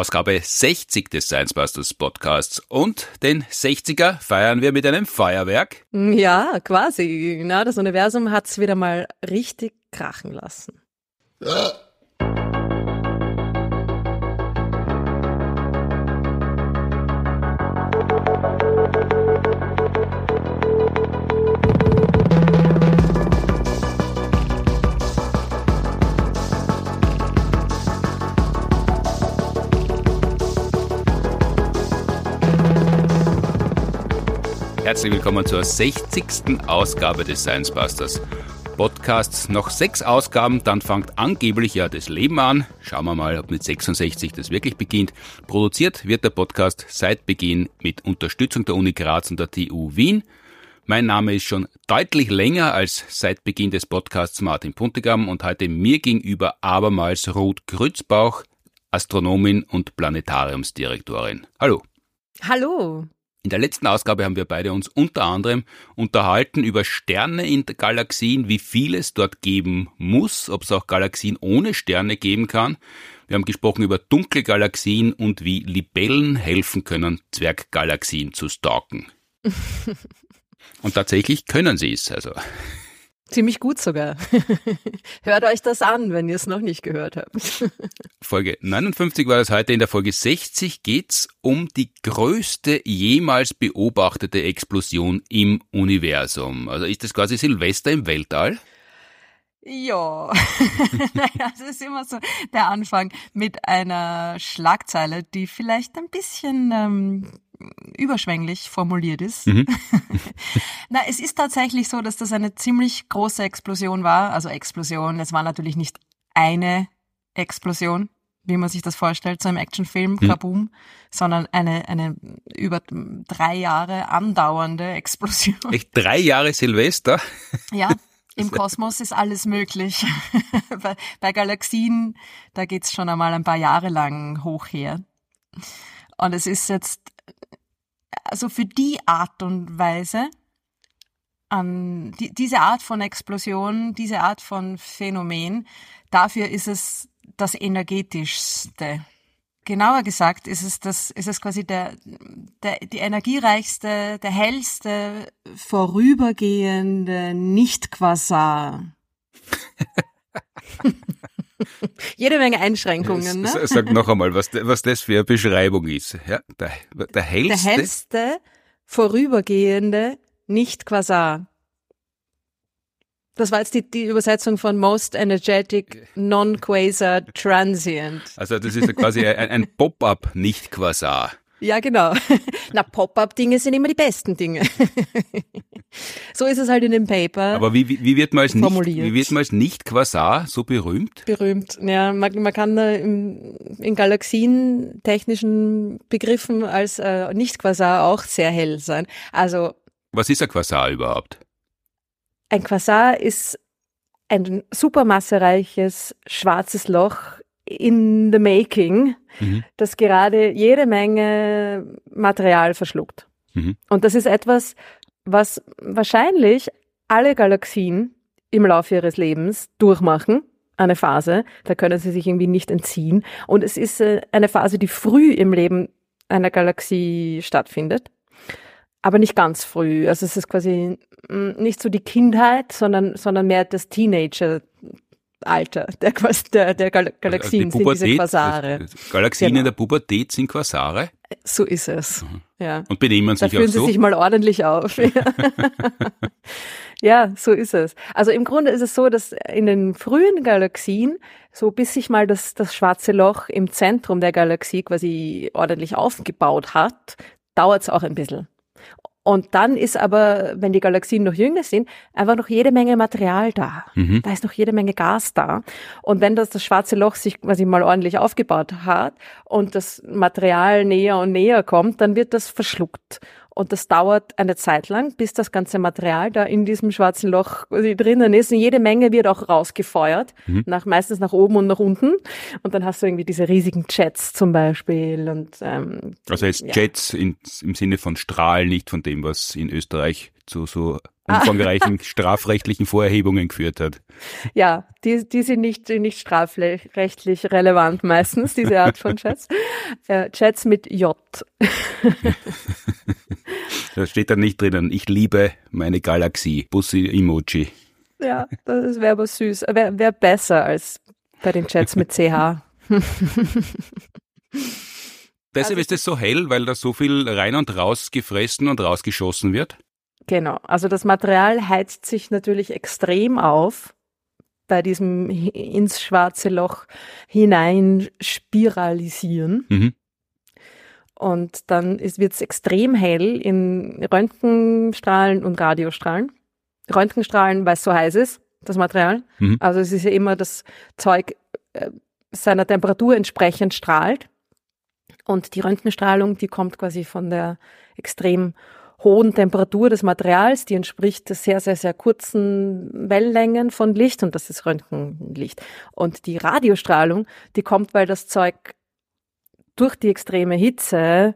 Ausgabe 60 des Science Busters Podcasts. Und den 60er feiern wir mit einem Feuerwerk. Ja, quasi. Na, das Universum hat's wieder mal richtig krachen lassen. Herzlich willkommen zur 60. Ausgabe des Science Busters Podcasts. Noch sechs Ausgaben, dann fängt angeblich ja das Leben an. Schauen wir mal, ob mit 66 das wirklich beginnt. Produziert wird der Podcast seit Beginn mit Unterstützung der Uni Graz und der TU Wien. Mein Name ist schon deutlich länger als seit Beginn des Podcasts Martin Puntigam und heute mir gegenüber abermals Ruth Grützbauch, Astronomin und Planetariumsdirektorin. Hallo. Hallo. In der letzten Ausgabe haben wir beide uns unter anderem unterhalten über Sterne in Galaxien, wie viel es dort geben muss, ob es auch Galaxien ohne Sterne geben kann. Wir haben gesprochen über dunkle Galaxien und wie Libellen helfen können, Zwerggalaxien zu stalken. und tatsächlich können sie es, also. Ziemlich gut sogar. Hört euch das an, wenn ihr es noch nicht gehört habt. Folge 59 war das heute. In der Folge 60 geht's um die größte jemals beobachtete Explosion im Universum. Also ist das quasi Silvester im Weltall? Ja, das ist immer so der Anfang mit einer Schlagzeile, die vielleicht ein bisschen ähm, überschwänglich formuliert ist. Mhm. Na, es ist tatsächlich so, dass das eine ziemlich große Explosion war. Also Explosion, es war natürlich nicht eine Explosion, wie man sich das vorstellt, so im Actionfilm, mhm. Kaboom, sondern eine, eine über drei Jahre andauernde Explosion. Echt drei Jahre Silvester? Ja, im Kosmos ist alles möglich. bei, bei Galaxien, da geht's schon einmal ein paar Jahre lang hoch her. Und es ist jetzt also für die Art und Weise, an die, diese Art von Explosion, diese Art von Phänomen, dafür ist es das energetischste. Genauer gesagt ist es das, ist es quasi der, der, die energiereichste, der hellste, vorübergehende Nicht-Quasar. Jede Menge Einschränkungen. Ne? Sag noch einmal, was, was das für eine Beschreibung ist. Ja, der, der hellste. Der hellste, vorübergehende Nicht-Quasar. Das war jetzt die, die Übersetzung von Most Energetic Non-Quasar Transient. Also das ist quasi ein, ein Pop-up Nicht-Quasar. Ja, genau. Na, Pop-up-Dinge sind immer die besten Dinge. so ist es halt in dem Paper. Aber wie, wie, wie wird man als nicht, wie wird man als nicht Quasar so berühmt? Berühmt. Ja, man, man kann da in, in Galaxien technischen Begriffen als äh, nicht Quasar auch sehr hell sein. Also. Was ist ein Quasar überhaupt? Ein Quasar ist ein supermassereiches schwarzes Loch in the making, mhm. das gerade jede Menge Material verschluckt. Mhm. Und das ist etwas, was wahrscheinlich alle Galaxien im Laufe ihres Lebens durchmachen. Eine Phase, da können sie sich irgendwie nicht entziehen. Und es ist äh, eine Phase, die früh im Leben einer Galaxie stattfindet aber nicht ganz früh. Also es ist quasi mm, nicht so die Kindheit, sondern, sondern mehr das Teenager. Alter der, der, der Gal Galaxien also die Pubertät, sind diese Quasare. Also Galaxien genau. in der Pubertät sind Quasare? So ist es. Mhm. Ja. Und benehmen sich da fühlen auch so? sie sich mal ordentlich auf. ja, so ist es. Also im Grunde ist es so, dass in den frühen Galaxien, so bis sich mal das, das schwarze Loch im Zentrum der Galaxie quasi ordentlich aufgebaut hat, dauert es auch ein bisschen. Und dann ist aber, wenn die Galaxien noch jünger sind, einfach noch jede Menge Material da. Mhm. Da ist noch jede Menge Gas da. Und wenn das, das schwarze Loch sich quasi mal ordentlich aufgebaut hat und das Material näher und näher kommt, dann wird das verschluckt. Und das dauert eine Zeit lang, bis das ganze Material da in diesem schwarzen Loch drinnen ist. Und jede Menge wird auch rausgefeuert, mhm. nach, meistens nach oben und nach unten. Und dann hast du irgendwie diese riesigen Jets zum Beispiel. Und, ähm, also jetzt ja. Jets in, im Sinne von Strahl, nicht von dem, was in Österreich zu so umfangreichen strafrechtlichen Vorerhebungen geführt hat. Ja, die, die sind nicht, nicht strafrechtlich relevant meistens, diese Art von Chats. Äh, Chats mit J. da steht dann nicht drinnen, ich liebe meine Galaxie, Bussi-Emoji. Ja, das wäre aber süß. Wäre wär besser als bei den Chats mit CH. Deshalb also, ist es so hell, weil da so viel rein und raus gefressen und rausgeschossen wird? Genau. Also das Material heizt sich natürlich extrem auf bei diesem ins schwarze Loch hinein spiralisieren. Mhm. Und dann wird es extrem hell in Röntgenstrahlen und Radiostrahlen. Röntgenstrahlen, weil es so heiß ist, das Material. Mhm. Also es ist ja immer das Zeug äh, seiner Temperatur entsprechend strahlt. Und die Röntgenstrahlung, die kommt quasi von der extrem hohen Temperatur des Materials, die entspricht sehr, sehr, sehr kurzen Wellenlängen von Licht und das ist Röntgenlicht. Und die Radiostrahlung, die kommt, weil das Zeug durch die extreme Hitze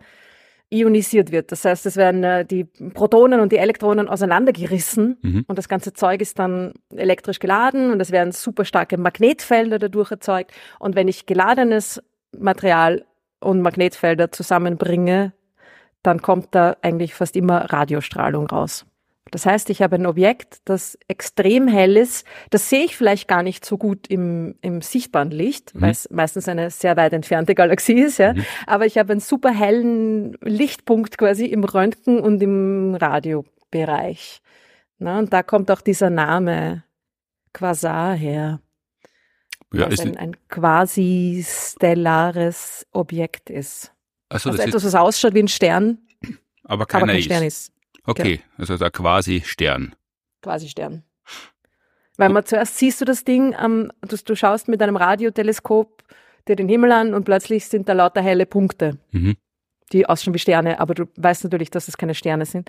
ionisiert wird. Das heißt, es werden äh, die Protonen und die Elektronen auseinandergerissen mhm. und das ganze Zeug ist dann elektrisch geladen und es werden super starke Magnetfelder dadurch erzeugt. Und wenn ich geladenes Material und Magnetfelder zusammenbringe, dann kommt da eigentlich fast immer Radiostrahlung raus. Das heißt, ich habe ein Objekt, das extrem hell ist. Das sehe ich vielleicht gar nicht so gut im, im sichtbaren Licht, mhm. weil es meistens eine sehr weit entfernte Galaxie ist, ja. Mhm. Aber ich habe einen super hellen Lichtpunkt quasi im Röntgen und im Radiobereich. Na, und da kommt auch dieser Name Quasar her. Ja, es ein, ein quasi stellares Objekt ist. Also, also etwas, was ausschaut wie ein Stern, aber, keiner aber kein ist. Stern ist. Okay, genau. also da quasi Stern. Quasi Stern. Weil man zuerst siehst du das Ding, ähm, du, du schaust mit einem Radioteleskop dir den Himmel an und plötzlich sind da lauter helle Punkte, mhm. die ausschauen wie Sterne, aber du weißt natürlich, dass es keine Sterne sind.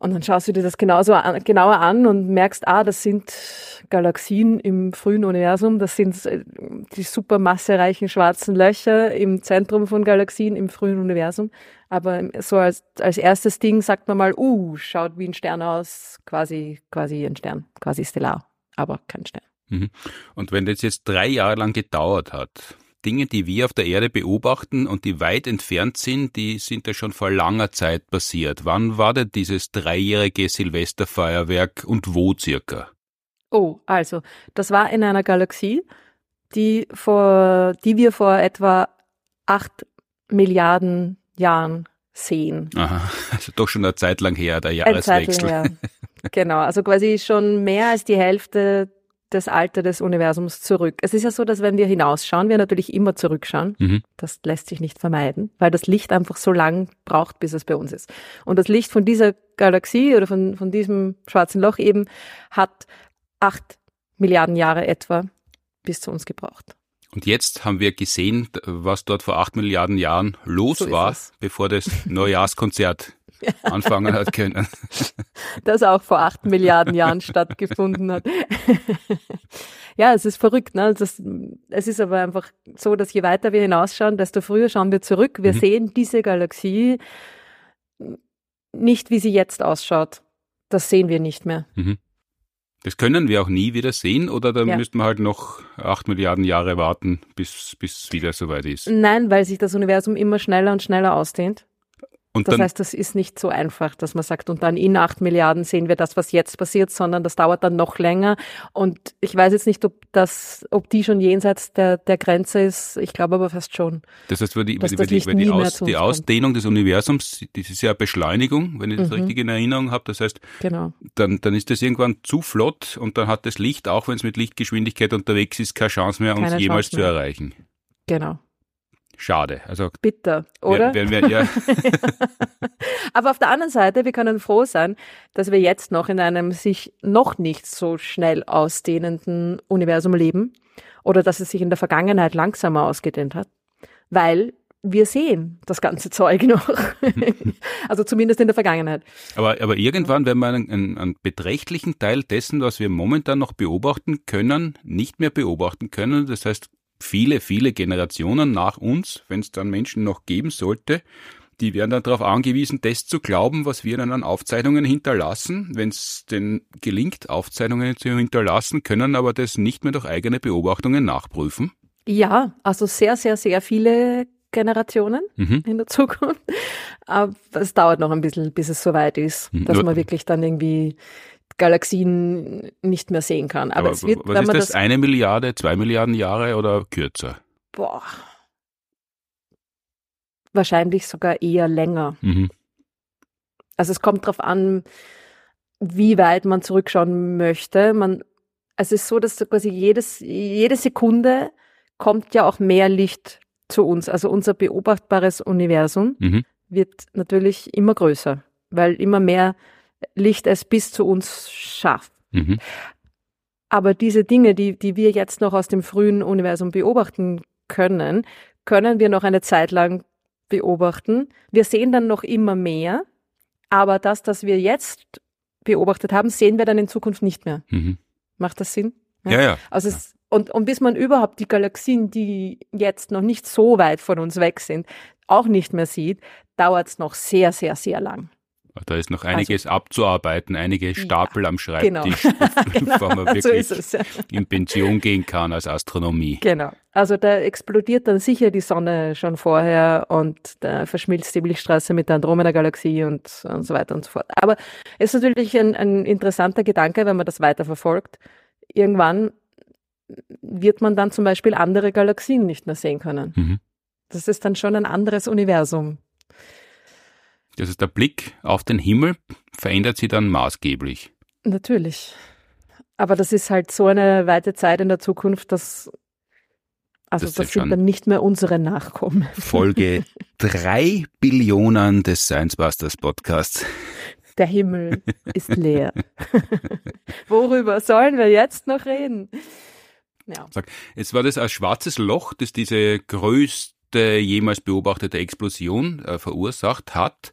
Und dann schaust du dir das genauso an, genauer an und merkst, ah, das sind Galaxien im frühen Universum, das sind äh, die supermassereichen schwarzen Löcher im Zentrum von Galaxien im frühen Universum. Aber so als, als erstes Ding sagt man mal, uh, schaut wie ein Stern aus, quasi, quasi ein Stern, quasi stellar, aber kein Stern. Mhm. Und wenn das jetzt drei Jahre lang gedauert hat, Dinge, die wir auf der Erde beobachten und die weit entfernt sind, die sind ja schon vor langer Zeit passiert. Wann war denn dieses dreijährige Silvesterfeuerwerk und wo circa? Oh, also, das war in einer Galaxie, die vor, die wir vor etwa acht Milliarden Jahren sehen. Aha, also doch schon eine Zeit lang her, der Jahreswechsel. Her. Genau, also quasi schon mehr als die Hälfte das Alter des Universums zurück. Es ist ja so, dass wenn wir hinausschauen, wir natürlich immer zurückschauen. Mhm. Das lässt sich nicht vermeiden, weil das Licht einfach so lang braucht, bis es bei uns ist. Und das Licht von dieser Galaxie oder von, von diesem schwarzen Loch eben hat acht Milliarden Jahre etwa bis zu uns gebraucht. Und jetzt haben wir gesehen, was dort vor acht Milliarden Jahren los so war, bevor das Neujahrskonzert anfangen hat können. Das auch vor acht Milliarden Jahren stattgefunden hat. ja, es ist verrückt. Ne? Das, es ist aber einfach so, dass je weiter wir hinausschauen, desto früher schauen wir zurück. Wir mhm. sehen diese Galaxie nicht, wie sie jetzt ausschaut. Das sehen wir nicht mehr. Mhm. Das können wir auch nie wieder sehen oder dann ja. müssten wir halt noch acht Milliarden Jahre warten, bis, bis es wieder soweit ist? Nein, weil sich das Universum immer schneller und schneller ausdehnt. Und das heißt, das ist nicht so einfach, dass man sagt, und dann in acht Milliarden sehen wir das, was jetzt passiert, sondern das dauert dann noch länger. Und ich weiß jetzt nicht, ob das, ob die schon jenseits der, der Grenze ist. Ich glaube aber fast schon. Das heißt, weil die, weil die, weil die, Aus, die Ausdehnung des Universums, das ist ja eine Beschleunigung, wenn ich das mhm. richtig in Erinnerung habe. Das heißt, genau. dann, dann ist das irgendwann zu flott und dann hat das Licht, auch wenn es mit Lichtgeschwindigkeit unterwegs ist, keine Chance mehr, uns keine jemals zu erreichen. Genau. Schade. Also bitter, oder? Wir, wir, ja. Aber auf der anderen Seite, wir können froh sein, dass wir jetzt noch in einem sich noch nicht so schnell ausdehnenden Universum leben oder dass es sich in der Vergangenheit langsamer ausgedehnt hat, weil wir sehen das ganze Zeug noch. also zumindest in der Vergangenheit. Aber, aber irgendwann werden wir einen, einen, einen, beträchtlichen Teil dessen, was wir momentan noch beobachten können, nicht mehr beobachten können. Das heißt, viele, viele Generationen nach uns, wenn es dann Menschen noch geben sollte, die werden dann darauf angewiesen, das zu glauben, was wir dann an Aufzeichnungen hinterlassen. Wenn es denn gelingt, Aufzeichnungen zu hinterlassen, können aber das nicht mehr durch eigene Beobachtungen nachprüfen. Ja, also sehr, sehr, sehr viele Generationen mhm. in der Zukunft. Aber es dauert noch ein bisschen, bis es soweit ist, mhm. dass man wirklich dann irgendwie Galaxien nicht mehr sehen kann. Aber, Aber es wird, was ist das, das eine Milliarde, zwei Milliarden Jahre oder kürzer? Boah, wahrscheinlich sogar eher länger. Mhm. Also es kommt darauf an, wie weit man zurückschauen möchte. Man, es ist so, dass quasi jedes, jede Sekunde kommt ja auch mehr Licht zu uns. Also unser beobachtbares Universum mhm. wird natürlich immer größer, weil immer mehr Licht es bis zu uns schafft. Mhm. Aber diese Dinge, die, die wir jetzt noch aus dem frühen Universum beobachten können, können wir noch eine Zeit lang beobachten. Wir sehen dann noch immer mehr, aber das, das wir jetzt beobachtet haben, sehen wir dann in Zukunft nicht mehr. Mhm. Macht das Sinn? Ja, ja. ja. Also es, und, und bis man überhaupt die Galaxien, die jetzt noch nicht so weit von uns weg sind, auch nicht mehr sieht, dauert es noch sehr, sehr, sehr lang. Da ist noch einiges also, abzuarbeiten, einige Stapel ja, am Schreibtisch, genau. bevor man wirklich so es, ja. in Pension gehen kann als Astronomie. Genau. Also da explodiert dann sicher die Sonne schon vorher und da verschmilzt die Milchstraße mit der Andromeda-Galaxie und, und so weiter und so fort. Aber es ist natürlich ein, ein interessanter Gedanke, wenn man das weiter verfolgt. Irgendwann wird man dann zum Beispiel andere Galaxien nicht mehr sehen können. Mhm. Das ist dann schon ein anderes Universum. Das ist der Blick auf den Himmel verändert sich dann maßgeblich. Natürlich. Aber das ist halt so eine weite Zeit in der Zukunft, dass also das, das sind dann nicht mehr unsere Nachkommen. Folge drei Billionen des Science Busters Podcasts. Der Himmel ist leer. Worüber sollen wir jetzt noch reden? Ja. Sag, jetzt war das ein schwarzes Loch, das diese größte jemals beobachtete Explosion äh, verursacht hat.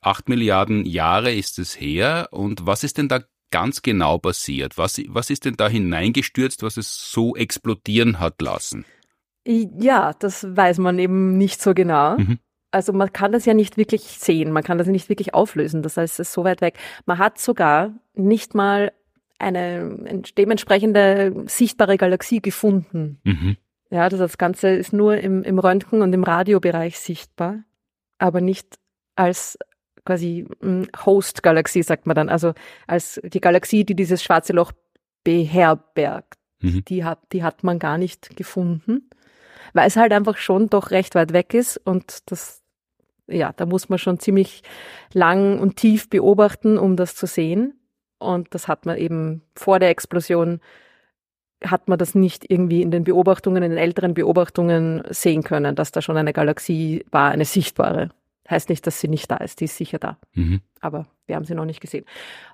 Acht Milliarden Jahre ist es her. Und was ist denn da ganz genau passiert? Was, was ist denn da hineingestürzt, was es so explodieren hat lassen? Ja, das weiß man eben nicht so genau. Mhm. Also man kann das ja nicht wirklich sehen, man kann das nicht wirklich auflösen, das heißt, es ist so weit weg. Man hat sogar nicht mal eine dementsprechende sichtbare Galaxie gefunden. Mhm. Ja, das, das Ganze ist nur im, im Röntgen- und im Radiobereich sichtbar, aber nicht als quasi hm, Host-Galaxie, sagt man dann, also als die Galaxie, die dieses schwarze Loch beherbergt. Mhm. Die, hat, die hat man gar nicht gefunden, weil es halt einfach schon doch recht weit weg ist und das, ja, da muss man schon ziemlich lang und tief beobachten, um das zu sehen. Und das hat man eben vor der Explosion hat man das nicht irgendwie in den Beobachtungen, in den älteren Beobachtungen sehen können, dass da schon eine Galaxie war, eine sichtbare. Heißt nicht, dass sie nicht da ist, die ist sicher da. Mhm. Aber wir haben sie noch nicht gesehen.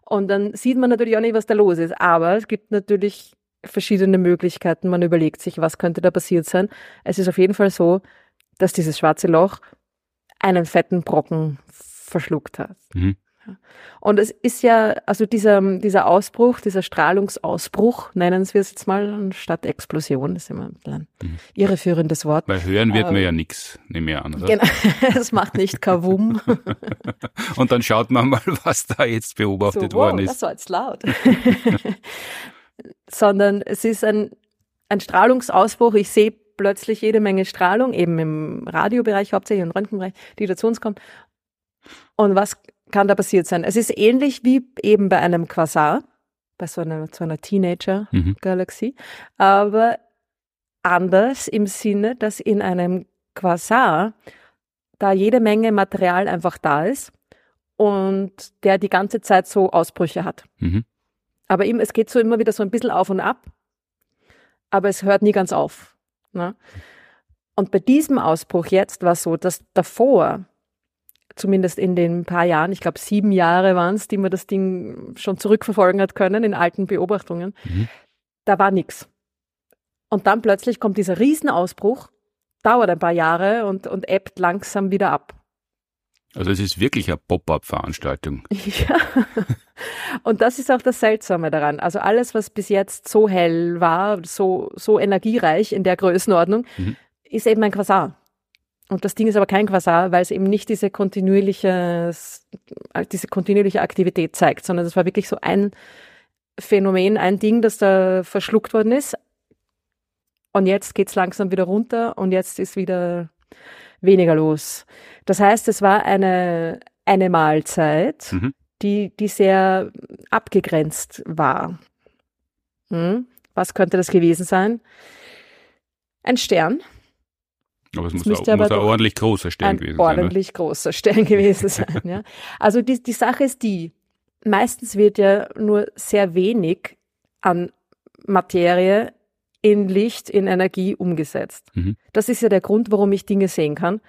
Und dann sieht man natürlich auch nicht, was da los ist. Aber es gibt natürlich verschiedene Möglichkeiten. Man überlegt sich, was könnte da passiert sein. Es ist auf jeden Fall so, dass dieses schwarze Loch einen fetten Brocken verschluckt hat. Mhm. Und es ist ja, also dieser, dieser Ausbruch, dieser Strahlungsausbruch, nennen wir es jetzt mal, statt Explosion, das ist immer ein mhm. irreführendes Wort. Weil hören wird ähm, man ja nichts, nehme ich an, oder? Genau, es macht nicht Kavum. Und dann schaut man mal, was da jetzt beobachtet so, worden wow, ist. Das war jetzt laut. Sondern es ist ein, ein Strahlungsausbruch. Ich sehe plötzlich jede Menge Strahlung, eben im Radiobereich hauptsächlich und Röntgenbereich, die da zu uns kommt. Und was kann da passiert sein. Es ist ähnlich wie eben bei einem Quasar, bei so einer, so einer Teenager-Galaxie, mhm. aber anders im Sinne, dass in einem Quasar da jede Menge Material einfach da ist und der die ganze Zeit so Ausbrüche hat. Mhm. Aber ihm, es geht so immer wieder so ein bisschen auf und ab, aber es hört nie ganz auf. Ne? Und bei diesem Ausbruch jetzt war es so, dass davor zumindest in den paar Jahren, ich glaube sieben Jahre waren es, die man das Ding schon zurückverfolgen hat können in alten Beobachtungen, mhm. da war nichts. Und dann plötzlich kommt dieser Riesenausbruch, dauert ein paar Jahre und, und ebbt langsam wieder ab. Also es ist wirklich eine Pop-up-Veranstaltung. Ja. Und das ist auch das Seltsame daran. Also alles, was bis jetzt so hell war, so, so energiereich in der Größenordnung, mhm. ist eben ein Quasar. Und das Ding ist aber kein Quasar, weil es eben nicht diese kontinuierliche, diese kontinuierliche Aktivität zeigt, sondern das war wirklich so ein Phänomen, ein Ding, das da verschluckt worden ist. Und jetzt geht's langsam wieder runter und jetzt ist wieder weniger los. Das heißt, es war eine, eine Mahlzeit, mhm. die, die sehr abgegrenzt war. Hm? Was könnte das gewesen sein? Ein Stern. Aber es muss, auch, muss ein ordentlich großer Stern gewesen sein. Ein ordentlich großer Stern gewesen sein, ja. Also die, die Sache ist die, meistens wird ja nur sehr wenig an Materie in Licht, in Energie umgesetzt. Mhm. Das ist ja der Grund, warum ich Dinge sehen kann.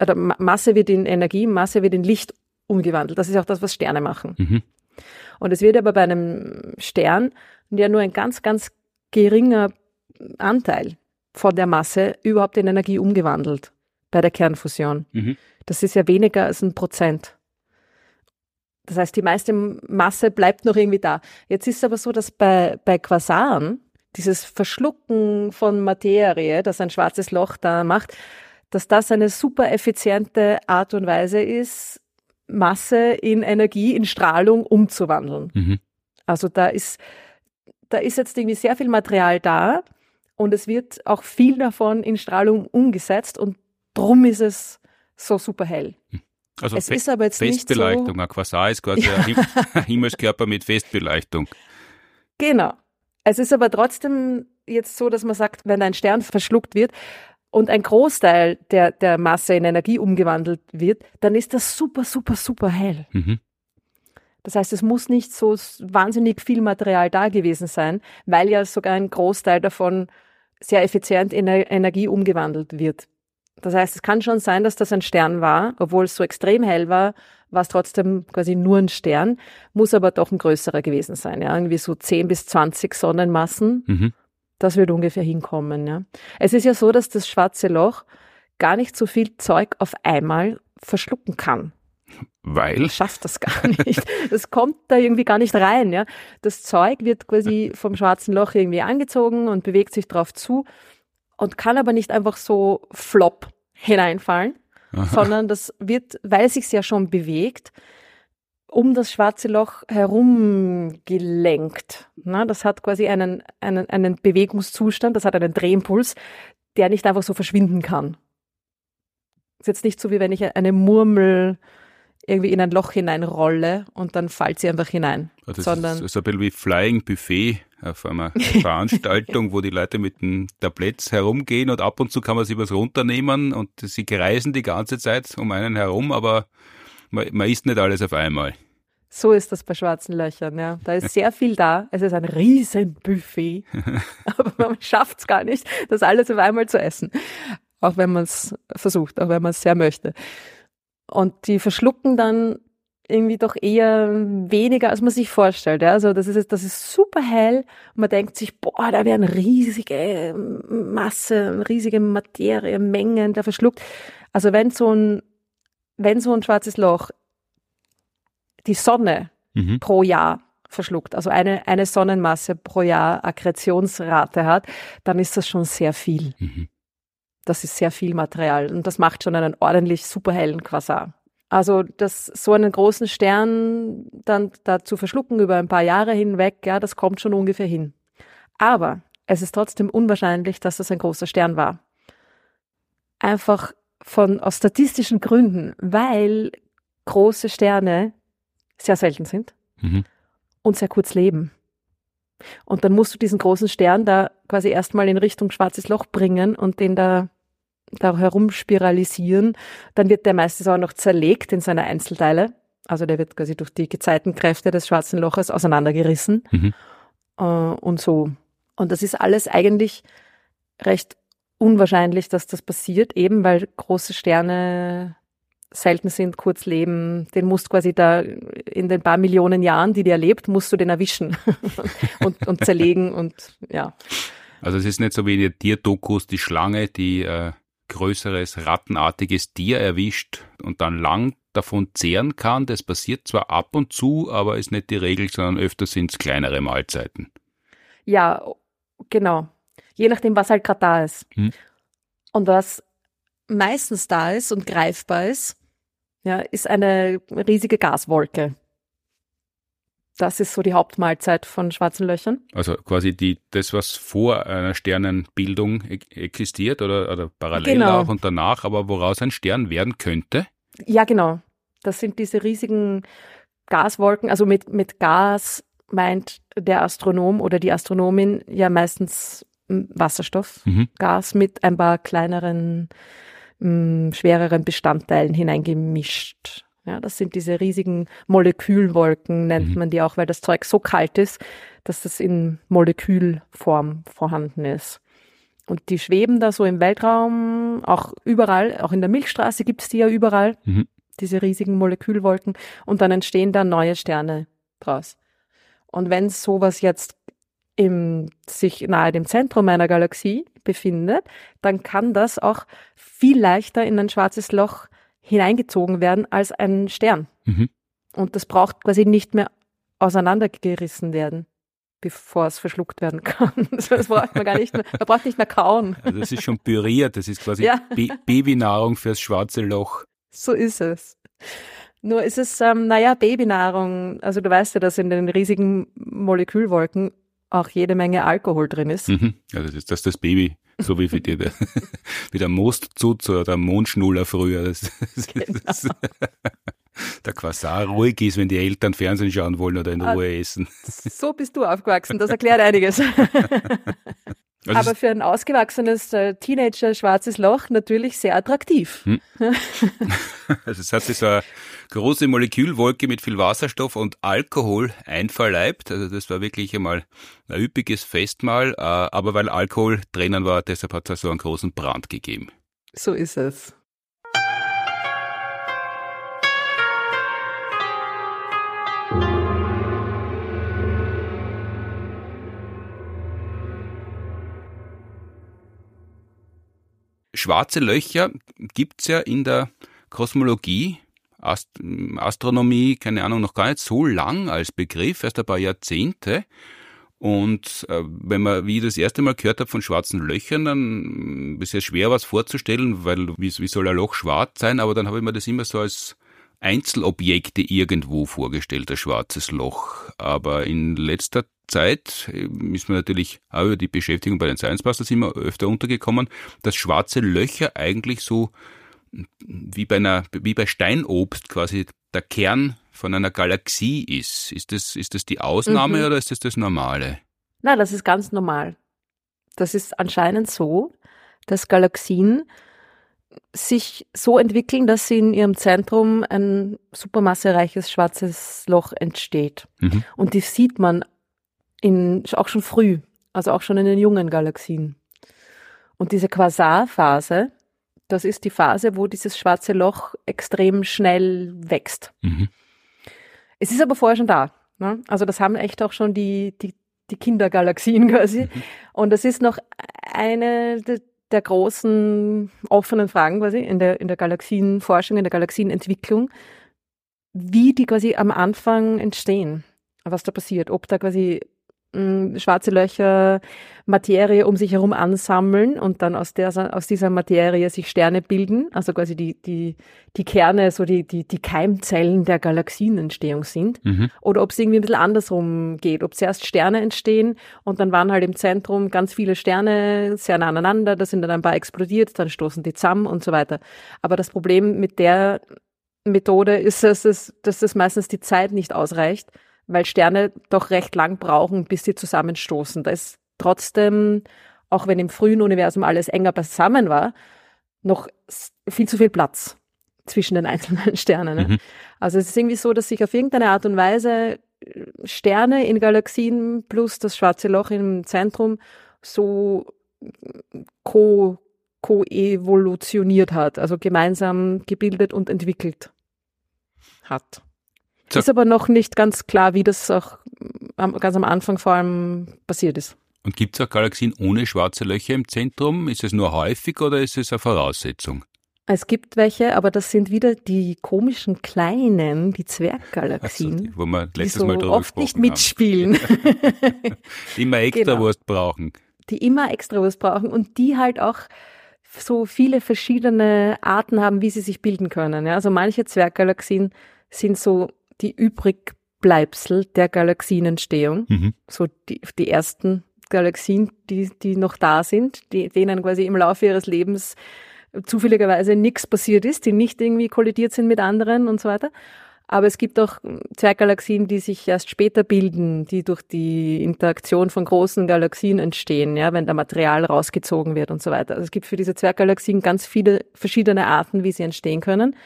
Oder Masse wird in Energie, Masse wird in Licht umgewandelt. Das ist auch das, was Sterne machen. Mhm. Und es wird aber bei einem Stern ja nur ein ganz, ganz geringer Anteil von der Masse überhaupt in Energie umgewandelt bei der Kernfusion. Mhm. Das ist ja weniger als ein Prozent. Das heißt, die meiste Masse bleibt noch irgendwie da. Jetzt ist es aber so, dass bei, bei Quasaren dieses Verschlucken von Materie, das ein schwarzes Loch da macht, dass das eine super effiziente Art und Weise ist, Masse in Energie, in Strahlung umzuwandeln. Mhm. Also da ist, da ist jetzt irgendwie sehr viel Material da und es wird auch viel davon in Strahlung umgesetzt und drum ist es so super hell. Also es ist aber jetzt Festbeleuchtung, so, ein Quasar ist quasi ja. ein Himmelskörper mit Festbeleuchtung. Genau. Es ist aber trotzdem jetzt so, dass man sagt, wenn ein Stern verschluckt wird und ein Großteil der, der Masse in Energie umgewandelt wird, dann ist das super, super, super hell. Mhm. Das heißt, es muss nicht so wahnsinnig viel Material da gewesen sein, weil ja sogar ein Großteil davon sehr effizient in Energie umgewandelt wird. Das heißt, es kann schon sein, dass das ein Stern war, obwohl es so extrem hell war, war es trotzdem quasi nur ein Stern, muss aber doch ein größerer gewesen sein, ja, irgendwie so 10 bis 20 Sonnenmassen. Mhm. Das wird ungefähr hinkommen, ja. Es ist ja so, dass das schwarze Loch gar nicht so viel Zeug auf einmal verschlucken kann. Weil? Das schafft das gar nicht. Das kommt da irgendwie gar nicht rein, ja. Das Zeug wird quasi vom schwarzen Loch irgendwie angezogen und bewegt sich drauf zu und kann aber nicht einfach so flop hineinfallen, Aha. sondern das wird, weil es sich ja schon bewegt, um das schwarze Loch herum gelenkt. Na, das hat quasi einen, einen, einen Bewegungszustand, das hat einen Drehimpuls, der nicht einfach so verschwinden kann. Ist jetzt nicht so, wie wenn ich eine Murmel irgendwie in ein Loch hineinrolle und dann fällt sie einfach hinein. Also sondern ist, ist ein bisschen wie Flying Buffet auf einer Veranstaltung, wo die Leute mit den Tabletts herumgehen und ab und zu kann man sich was runternehmen und sie kreisen die ganze Zeit um einen herum, aber man, man isst nicht alles auf einmal. So ist das bei schwarzen Löchern, ja. Da ist sehr viel da. Es ist ein Riesenbuffet. aber man schafft es gar nicht, das alles auf einmal zu essen. Auch wenn man es versucht, auch wenn man es sehr möchte. Und die verschlucken dann irgendwie doch eher weniger, als man sich vorstellt. Ja? Also das ist, das ist super hell man denkt sich, boah, da werden riesige Masse, riesige Materie, Mengen da verschluckt. Also wenn so ein, wenn so ein schwarzes Loch die Sonne mhm. pro Jahr verschluckt, also eine, eine Sonnenmasse pro Jahr Akkretionsrate hat, dann ist das schon sehr viel. Mhm. Das ist sehr viel Material und das macht schon einen ordentlich superhellen Quasar. Also das so einen großen Stern dann da zu verschlucken über ein paar Jahre hinweg, ja, das kommt schon ungefähr hin. Aber es ist trotzdem unwahrscheinlich, dass das ein großer Stern war. Einfach von aus statistischen Gründen, weil große Sterne sehr selten sind mhm. und sehr kurz leben. Und dann musst du diesen großen Stern da quasi erstmal in Richtung schwarzes Loch bringen und den da da herumspiralisieren, dann wird der meistens auch noch zerlegt in seine Einzelteile. Also der wird quasi durch die Gezeitenkräfte des schwarzen Loches auseinandergerissen. Mhm. Äh, und so. Und das ist alles eigentlich recht unwahrscheinlich, dass das passiert, eben weil große Sterne selten sind, kurz leben, den musst quasi da in den paar Millionen Jahren, die der lebt, musst du den erwischen und, und zerlegen und ja. Also es ist nicht so wie in den Tierdokus die Schlange, die äh, größeres rattenartiges Tier erwischt und dann lang davon zehren kann. Das passiert zwar ab und zu, aber ist nicht die Regel, sondern öfter sind es kleinere Mahlzeiten. Ja, genau. Je nachdem, was halt gerade da ist. Hm. Und was meistens da ist und greifbar ist, ja, ist eine riesige Gaswolke. Das ist so die Hauptmahlzeit von schwarzen Löchern. Also quasi die, das, was vor einer Sternenbildung e existiert oder, oder parallel genau. auch und danach, aber woraus ein Stern werden könnte? Ja, genau. Das sind diese riesigen Gaswolken. Also mit, mit Gas meint der Astronom oder die Astronomin ja meistens Wasserstoff, mhm. Gas mit ein paar kleineren, mh, schwereren Bestandteilen hineingemischt. Ja, das sind diese riesigen Molekülwolken, nennt mhm. man die auch, weil das Zeug so kalt ist, dass es in Molekülform vorhanden ist. Und die schweben da so im Weltraum, auch überall, auch in der Milchstraße gibt's die ja überall, mhm. diese riesigen Molekülwolken. Und dann entstehen da neue Sterne draus. Und wenn sowas jetzt im, sich nahe dem Zentrum einer Galaxie befindet, dann kann das auch viel leichter in ein schwarzes Loch hineingezogen werden als ein Stern. Mhm. Und das braucht quasi nicht mehr auseinandergerissen werden, bevor es verschluckt werden kann. Das braucht man gar nicht mehr, man braucht nicht mehr kauen. Also das ist schon püriert, das ist quasi ja. Babynahrung fürs schwarze Loch. So ist es. Nur ist es, ähm, naja, Babynahrung, also du weißt ja, dass in den riesigen Molekülwolken auch jede Menge Alkohol drin ist. Mhm. Also das ist das, das Baby so wie für dir der, wie der Mostzutz oder der Mondschnuller früher. Das, das, genau. das, der Quasar ruhig ist, wenn die Eltern Fernsehen schauen wollen oder in ah, Ruhe essen. So bist du aufgewachsen, das erklärt einiges. Also Aber für ein ausgewachsenes äh, Teenager schwarzes Loch natürlich sehr attraktiv. Hm. also es hat sich so eine große Molekülwolke mit viel Wasserstoff und Alkohol einverleibt. Also das war wirklich einmal ein üppiges Festmahl. Äh, aber weil Alkohol drinnen war, deshalb hat es so einen großen Brand gegeben. So ist es. Schwarze Löcher gibt's ja in der Kosmologie, Ast Astronomie, keine Ahnung, noch gar nicht so lang als Begriff, erst ein paar Jahrzehnte. Und äh, wenn man, wie ich das erste Mal gehört habe von schwarzen Löchern, dann ist es schwer, was vorzustellen, weil wie, wie soll ein Loch schwarz sein? Aber dann habe ich mir das immer so als Einzelobjekte irgendwo vorgestellt, ein schwarzes Loch. Aber in letzter Zeit äh, ist mir natürlich auch über die Beschäftigung bei den Science Busters immer öfter untergekommen, dass schwarze Löcher eigentlich so wie bei einer, wie bei Steinobst quasi der Kern von einer Galaxie ist. Ist das, ist das die Ausnahme mhm. oder ist das das Normale? Nein, das ist ganz normal. Das ist anscheinend so, dass Galaxien sich so entwickeln, dass sie in ihrem Zentrum ein supermassereiches schwarzes Loch entsteht. Mhm. Und die sieht man in, auch schon früh, also auch schon in den jungen Galaxien. Und diese Quasarphase, das ist die Phase, wo dieses schwarze Loch extrem schnell wächst. Mhm. Es ist aber vorher schon da. Ne? Also das haben echt auch schon die, die, die Kindergalaxien quasi. Mhm. Und das ist noch eine der, der großen offenen Fragen quasi in der, in der Galaxienforschung, in der Galaxienentwicklung, wie die quasi am Anfang entstehen, was da passiert, ob da quasi schwarze Löcher Materie um sich herum ansammeln und dann aus, der, aus dieser Materie sich Sterne bilden, also quasi die, die, die Kerne, so die, die, die Keimzellen der Galaxienentstehung sind. Mhm. Oder ob es irgendwie ein bisschen andersrum geht, ob zuerst Sterne entstehen und dann waren halt im Zentrum ganz viele Sterne sehr nah aneinander, da sind dann ein paar explodiert, dann stoßen die zusammen und so weiter. Aber das Problem mit der Methode ist, dass es, dass es meistens die Zeit nicht ausreicht, weil Sterne doch recht lang brauchen, bis sie zusammenstoßen. Da ist trotzdem, auch wenn im frühen Universum alles enger beisammen war, noch viel zu viel Platz zwischen den einzelnen Sternen. Ne? Mhm. Also es ist irgendwie so, dass sich auf irgendeine Art und Weise äh, Sterne in Galaxien plus das schwarze Loch im Zentrum so ko koevolutioniert hat, also gemeinsam gebildet und entwickelt hat. So. Ist aber noch nicht ganz klar, wie das auch ganz am Anfang vor allem passiert ist. Und gibt es auch Galaxien ohne schwarze Löcher im Zentrum? Ist es nur häufig oder ist es eine Voraussetzung? Es gibt welche, aber das sind wieder die komischen kleinen, die Zwerggalaxien, so, die, wo wir letztes die so Mal oft nicht mitspielen. die immer extra genau. Wurst brauchen. Die immer extra Wurst brauchen und die halt auch so viele verschiedene Arten haben, wie sie sich bilden können. Ja? Also manche Zwerggalaxien sind so die Übrigbleibsel der Galaxienentstehung. Mhm. So die, die ersten Galaxien, die, die noch da sind, die, denen quasi im Laufe ihres Lebens zufälligerweise nichts passiert ist, die nicht irgendwie kollidiert sind mit anderen und so weiter. Aber es gibt auch Zwerggalaxien, die sich erst später bilden, die durch die Interaktion von großen Galaxien entstehen, ja, wenn da Material rausgezogen wird und so weiter. Also es gibt für diese Zwerggalaxien ganz viele verschiedene Arten, wie sie entstehen können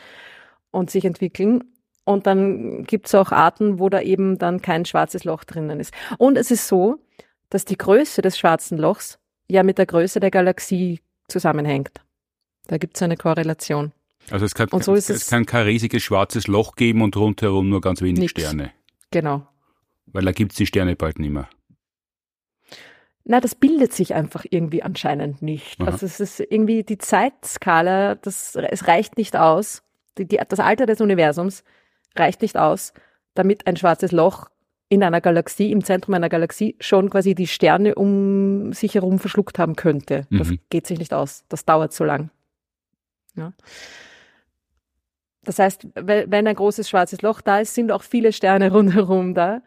und sich entwickeln. Und dann gibt es auch Arten, wo da eben dann kein schwarzes Loch drinnen ist. Und es ist so, dass die Größe des schwarzen Lochs ja mit der Größe der Galaxie zusammenhängt. Da gibt es eine Korrelation. Also es kann, so es, es kann kein riesiges schwarzes Loch geben und rundherum nur ganz wenig nix. Sterne. Genau. Weil da gibt es die Sterne bald nicht mehr. Na, das bildet sich einfach irgendwie anscheinend nicht. Aha. Also es ist irgendwie die Zeitskala, das, es reicht nicht aus. Die, die, das Alter des Universums reicht nicht aus, damit ein schwarzes Loch in einer Galaxie, im Zentrum einer Galaxie, schon quasi die Sterne um sich herum verschluckt haben könnte. Das mhm. geht sich nicht aus. Das dauert so lang. Ja. Das heißt, wenn ein großes schwarzes Loch da ist, sind auch viele Sterne rundherum da.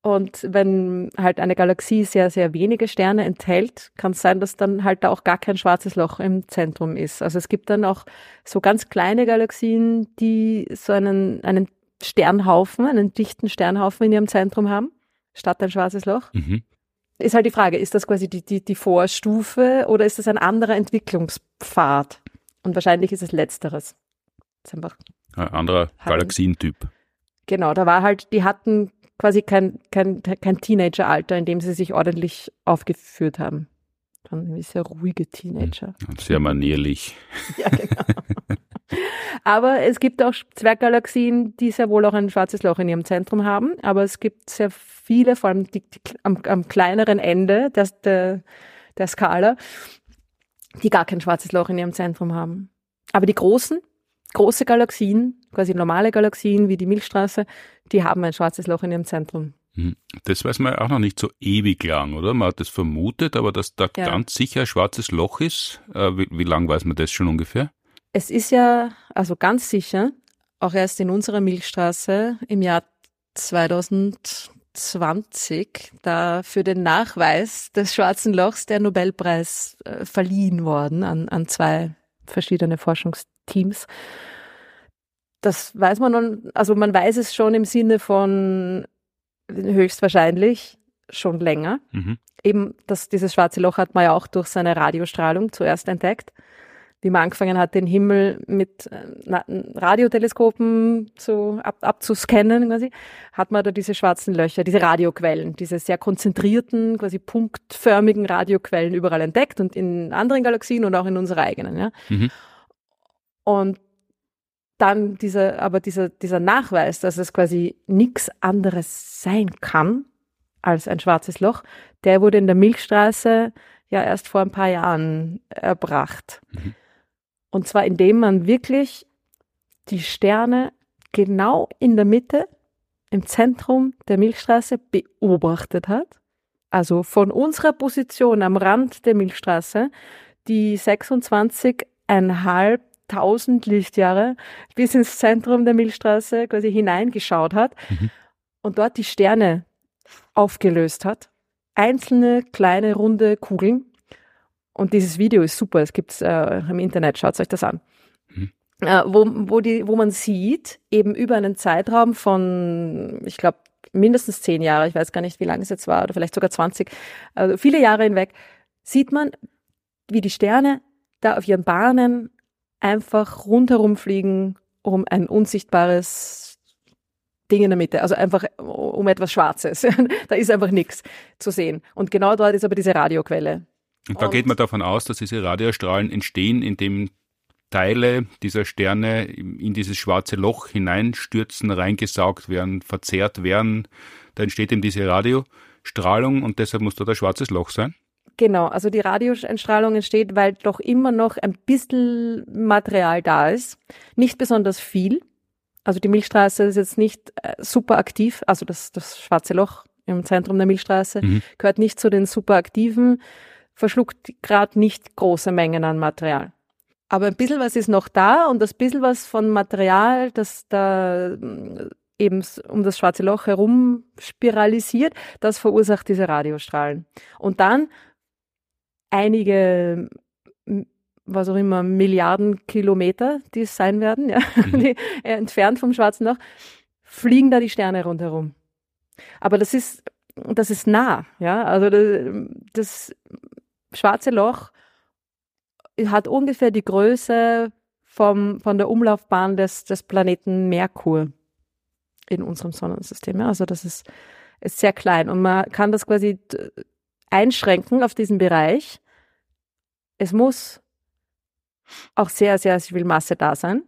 Und wenn halt eine Galaxie sehr, sehr wenige Sterne enthält, kann es sein, dass dann halt da auch gar kein schwarzes Loch im Zentrum ist. Also es gibt dann auch so ganz kleine Galaxien, die so einen, einen Sternhaufen, einen dichten Sternhaufen in ihrem Zentrum haben, statt ein schwarzes Loch. Mhm. Ist halt die Frage, ist das quasi die, die, die Vorstufe oder ist das ein anderer Entwicklungspfad? Und wahrscheinlich ist es letzteres. Ist einfach ein anderer Galaxientyp. Genau, da war halt, die hatten quasi kein, kein, kein Teenageralter, in dem sie sich ordentlich aufgeführt haben. Dann irgendwie sehr ruhige Teenager. Sehr manierlich. ja, genau. aber es gibt auch Zwerggalaxien, die sehr wohl auch ein schwarzes Loch in ihrem Zentrum haben. Aber es gibt sehr viele, vor allem die, die, am, am kleineren Ende der, der, der Skala, die gar kein schwarzes Loch in ihrem Zentrum haben. Aber die großen, große Galaxien, quasi normale Galaxien wie die Milchstraße, die haben ein schwarzes Loch in ihrem Zentrum. Hm. Das weiß man auch noch nicht so ewig lang, oder? Man hat das vermutet, aber dass da ja. ganz sicher ein schwarzes Loch ist, äh, wie, wie lang weiß man das schon ungefähr? Es ist ja, also ganz sicher, auch erst in unserer Milchstraße im Jahr 2020 da für den Nachweis des Schwarzen Lochs der Nobelpreis äh, verliehen worden an, an zwei verschiedene Forschungsteams. Das weiß man nun, also man weiß es schon im Sinne von höchstwahrscheinlich schon länger. Mhm. Eben, dass dieses schwarze Loch hat man ja auch durch seine Radiostrahlung zuerst entdeckt. Wie man angefangen hat, den Himmel mit äh, Radioteleskopen zu, ab, abzuscannen, quasi, hat man da diese schwarzen Löcher, diese Radioquellen, diese sehr konzentrierten, quasi punktförmigen Radioquellen überall entdeckt und in anderen Galaxien und auch in unserer eigenen. Ja. Mhm. Und dann dieser, aber dieser, dieser Nachweis, dass es quasi nichts anderes sein kann als ein schwarzes Loch, der wurde in der Milchstraße ja erst vor ein paar Jahren erbracht. Mhm. Und zwar indem man wirklich die Sterne genau in der Mitte, im Zentrum der Milchstraße beobachtet hat. Also von unserer Position am Rand der Milchstraße, die 26,5 1000 Lichtjahre bis ins Zentrum der Milchstraße quasi hineingeschaut hat mhm. und dort die Sterne aufgelöst hat. Einzelne kleine runde Kugeln. Und dieses Video ist super. Es gibt's äh, im Internet. Schaut euch das an. Mhm. Äh, wo, wo, die, wo man sieht, eben über einen Zeitraum von, ich glaube, mindestens zehn Jahre, ich weiß gar nicht, wie lange es jetzt war, oder vielleicht sogar 20, also viele Jahre hinweg, sieht man, wie die Sterne da auf ihren Bahnen einfach rundherum fliegen um ein unsichtbares Ding in der Mitte, also einfach um etwas Schwarzes. da ist einfach nichts zu sehen. Und genau dort ist aber diese Radioquelle. Und da Und geht man davon aus, dass diese Radiostrahlen entstehen, indem Teile dieser Sterne in dieses schwarze Loch hineinstürzen, reingesaugt werden, verzerrt werden. Da entsteht eben diese Radiostrahlung und deshalb muss dort ein schwarzes Loch sein. Genau, also die Radioentstrahlung entsteht, weil doch immer noch ein bisschen Material da ist. Nicht besonders viel. Also die Milchstraße ist jetzt nicht äh, super aktiv, also das, das schwarze Loch im Zentrum der Milchstraße mhm. gehört nicht zu den super aktiven. verschluckt gerade nicht große Mengen an Material. Aber ein bisschen was ist noch da und das bisschen was von Material, das da mm, eben um das schwarze Loch herum spiralisiert, das verursacht diese Radiostrahlen. Und dann einige, was auch immer, Milliarden Kilometer, die es sein werden, ja, mhm. die, äh, entfernt vom schwarzen Loch, fliegen da die Sterne rundherum. Aber das ist, das ist nah, ja, also das, das schwarze Loch hat ungefähr die Größe vom, von der Umlaufbahn des, des Planeten Merkur in unserem Sonnensystem. Ja? Also das ist, ist sehr klein und man kann das quasi einschränken auf diesen Bereich. Es muss auch sehr, sehr viel Masse da sein.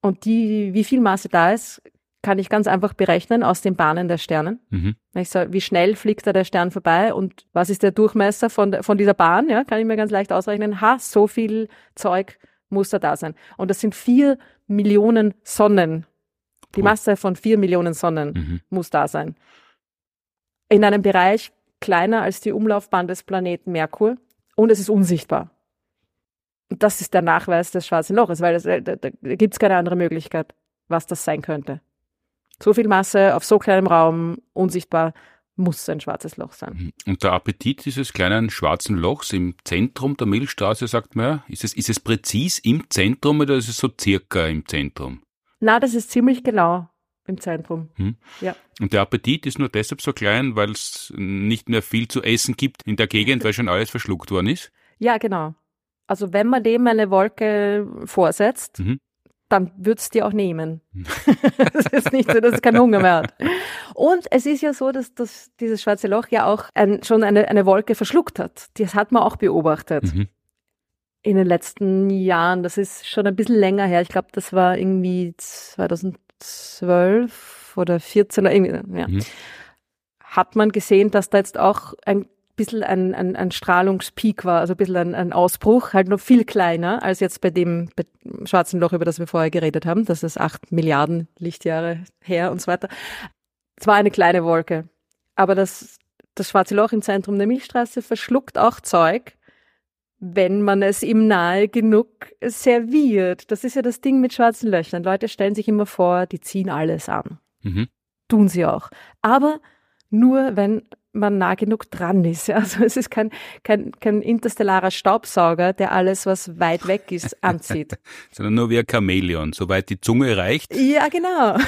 Und die, wie viel Masse da ist, kann ich ganz einfach berechnen aus den Bahnen der Sternen. Mhm. Ich sage, wie schnell fliegt da der Stern vorbei und was ist der Durchmesser von, von dieser Bahn? Ja, kann ich mir ganz leicht ausrechnen. Ha, so viel Zeug muss da da sein. Und das sind vier Millionen Sonnen. Die Masse von vier Millionen Sonnen mhm. muss da sein. In einem Bereich kleiner als die Umlaufbahn des Planeten Merkur und es ist unsichtbar. Und das ist der Nachweis des schwarzen Loches, weil das, da, da, da gibt es keine andere Möglichkeit, was das sein könnte. So viel Masse auf so kleinem Raum, unsichtbar, muss ein schwarzes Loch sein. Mhm. Und der Appetit dieses kleinen schwarzen Lochs im Zentrum der Milchstraße, sagt man ja, ist es, ist es präzis im Zentrum oder ist es so circa im Zentrum? Na, das ist ziemlich genau im Zentrum. Hm. Ja. Und der Appetit ist nur deshalb so klein, weil es nicht mehr viel zu essen gibt in der Gegend, weil schon alles verschluckt worden ist? Ja, genau. Also wenn man dem eine Wolke vorsetzt, mhm dann würd's dir auch nehmen. das ist nicht so, dass es keinen Hunger mehr hat. Und es ist ja so, dass, dass dieses schwarze Loch ja auch ein, schon eine, eine Wolke verschluckt hat. Das hat man auch beobachtet. Mhm. In den letzten Jahren, das ist schon ein bisschen länger her. Ich glaube, das war irgendwie 2012 oder 14 oder irgendwie, ja. Mhm. Hat man gesehen, dass da jetzt auch ein bisschen ein, ein, ein Strahlungspeak war, also ein bisschen ein, ein Ausbruch, halt noch viel kleiner als jetzt bei dem bei schwarzen Loch, über das wir vorher geredet haben. Das ist acht Milliarden Lichtjahre her und so weiter. Es war eine kleine Wolke. Aber das, das schwarze Loch im Zentrum der Milchstraße verschluckt auch Zeug, wenn man es ihm nahe genug serviert. Das ist ja das Ding mit schwarzen Löchern. Leute stellen sich immer vor, die ziehen alles an. Mhm. Tun sie auch. Aber nur wenn man nah genug dran ist. Also es ist kein, kein, kein interstellarer Staubsauger, der alles, was weit weg ist, anzieht. Sondern nur wie ein Chamäleon, soweit die Zunge reicht. Ja, genau.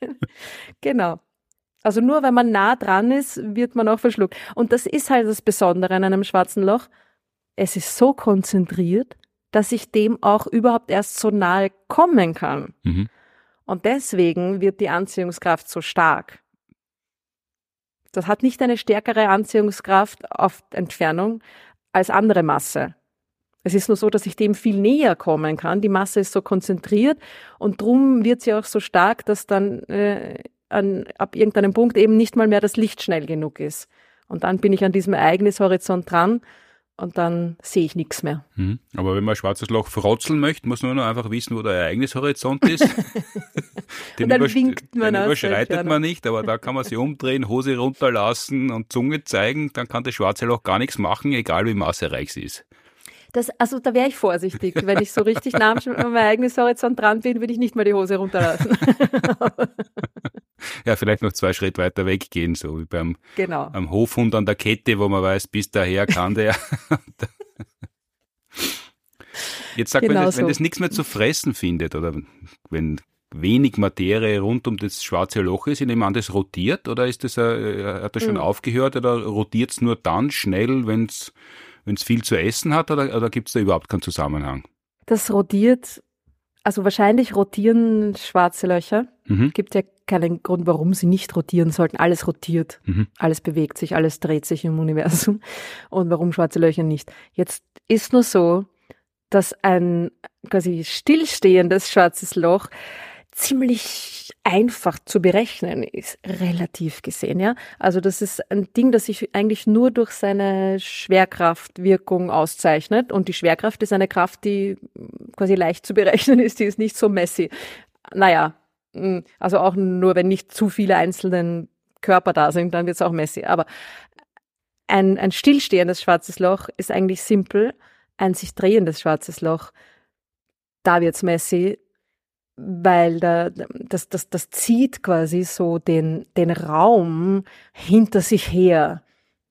genau. Also nur wenn man nah dran ist, wird man auch verschluckt. Und das ist halt das Besondere an einem schwarzen Loch. Es ist so konzentriert, dass ich dem auch überhaupt erst so nahe kommen kann. Mhm. Und deswegen wird die Anziehungskraft so stark. Das hat nicht eine stärkere Anziehungskraft auf Entfernung als andere Masse. Es ist nur so, dass ich dem viel näher kommen kann. Die Masse ist so konzentriert und drum wird sie auch so stark, dass dann äh, an, ab irgendeinem Punkt eben nicht mal mehr das Licht schnell genug ist. Und dann bin ich an diesem Ereignishorizont dran und dann sehe ich nichts mehr. Hm. Aber wenn man ein schwarzes Loch frotzeln möchte, muss man nur einfach wissen, wo der Ereignishorizont ist. den, dann winkt man den überschreitet man nicht, aber da kann man sich umdrehen, Hose runterlassen und Zunge zeigen, dann kann das schwarze Loch gar nichts machen, egal wie massereich sie ist. Das, also da wäre ich vorsichtig. Wenn ich so richtig nah am Ereignishorizont dran bin, würde ich nicht mal die Hose runterlassen. ja, vielleicht noch zwei Schritte weiter weggehen, so wie beim genau. am Hofhund an der Kette, wo man weiß, bis daher kann der. Jetzt sag, genau wenn, das, so. wenn das nichts mehr zu fressen findet oder wenn wenig Materie rund um das schwarze Loch ist, ich nehme an, das rotiert oder ist das, äh, hat das schon mhm. aufgehört oder rotiert es nur dann schnell, wenn es viel zu essen hat oder, oder gibt es da überhaupt keinen Zusammenhang? Das rotiert, also wahrscheinlich rotieren schwarze Löcher. Mhm. Gibt ja keinen Grund, warum sie nicht rotieren sollten. Alles rotiert, mhm. alles bewegt sich, alles dreht sich im Universum. Und warum schwarze Löcher nicht? Jetzt ist nur so, dass ein quasi stillstehendes schwarzes Loch ziemlich einfach zu berechnen ist, relativ gesehen, ja. Also das ist ein Ding, das sich eigentlich nur durch seine Schwerkraftwirkung auszeichnet. Und die Schwerkraft ist eine Kraft, die quasi leicht zu berechnen ist, die ist nicht so messy. Naja, hm, also auch nur, wenn nicht zu viele einzelne Körper da sind, dann wird es auch messy. Aber ein, ein stillstehendes schwarzes Loch ist eigentlich simpel. Ein sich drehendes schwarzes Loch, da wird's messy, weil da, das, das, das zieht quasi so den, den Raum hinter sich her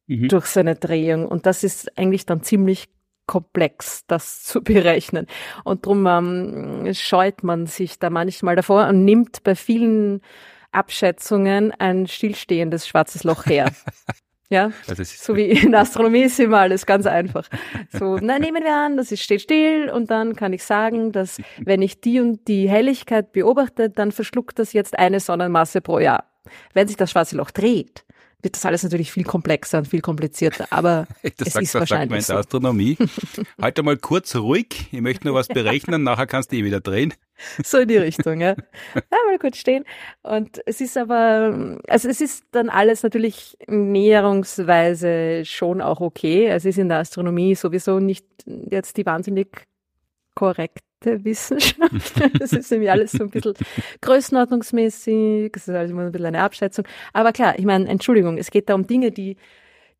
mhm. durch seine Drehung. Und das ist eigentlich dann ziemlich komplex, das zu berechnen. Und darum ähm, scheut man sich da manchmal davor und nimmt bei vielen Abschätzungen ein stillstehendes schwarzes Loch her. Ja, also so wie in Astronomie ist immer alles ganz einfach. So, na nehmen wir an, das ist, steht still und dann kann ich sagen, dass wenn ich die und die Helligkeit beobachte, dann verschluckt das jetzt eine Sonnenmasse pro Jahr. Wenn sich das schwarze Loch dreht, wird das alles natürlich viel komplexer und viel komplizierter, aber das es sagt, ist das wahrscheinlich sagt so. Astronomie. halt mal kurz ruhig, ich möchte nur was berechnen, nachher kannst du eh wieder drehen. So in die Richtung, ja. ja. Mal kurz stehen. Und es ist aber, also es ist dann alles natürlich näherungsweise schon auch okay. Es ist in der Astronomie sowieso nicht jetzt die wahnsinnig korrekte Wissenschaft. Das ist nämlich alles so ein bisschen größenordnungsmäßig, das ist alles immer ein bisschen eine Abschätzung. Aber klar, ich meine, Entschuldigung, es geht da um Dinge, die,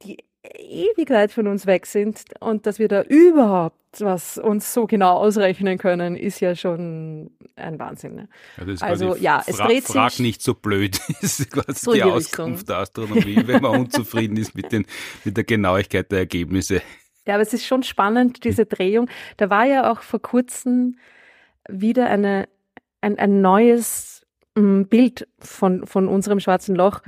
die ewig weit von uns weg sind und dass wir da überhaupt was uns so genau ausrechnen können, ist ja schon ein Wahnsinn. Ne? Ja, also ja, es dreht sich. Frag nicht so blöd, ist quasi so die, die Auskunft der Astronomie, wenn man unzufrieden ist mit, den, mit der Genauigkeit der Ergebnisse. Ja, aber es ist schon spannend, diese Drehung. Da war ja auch vor kurzem wieder eine, ein, ein neues mm, Bild von, von unserem schwarzen Loch.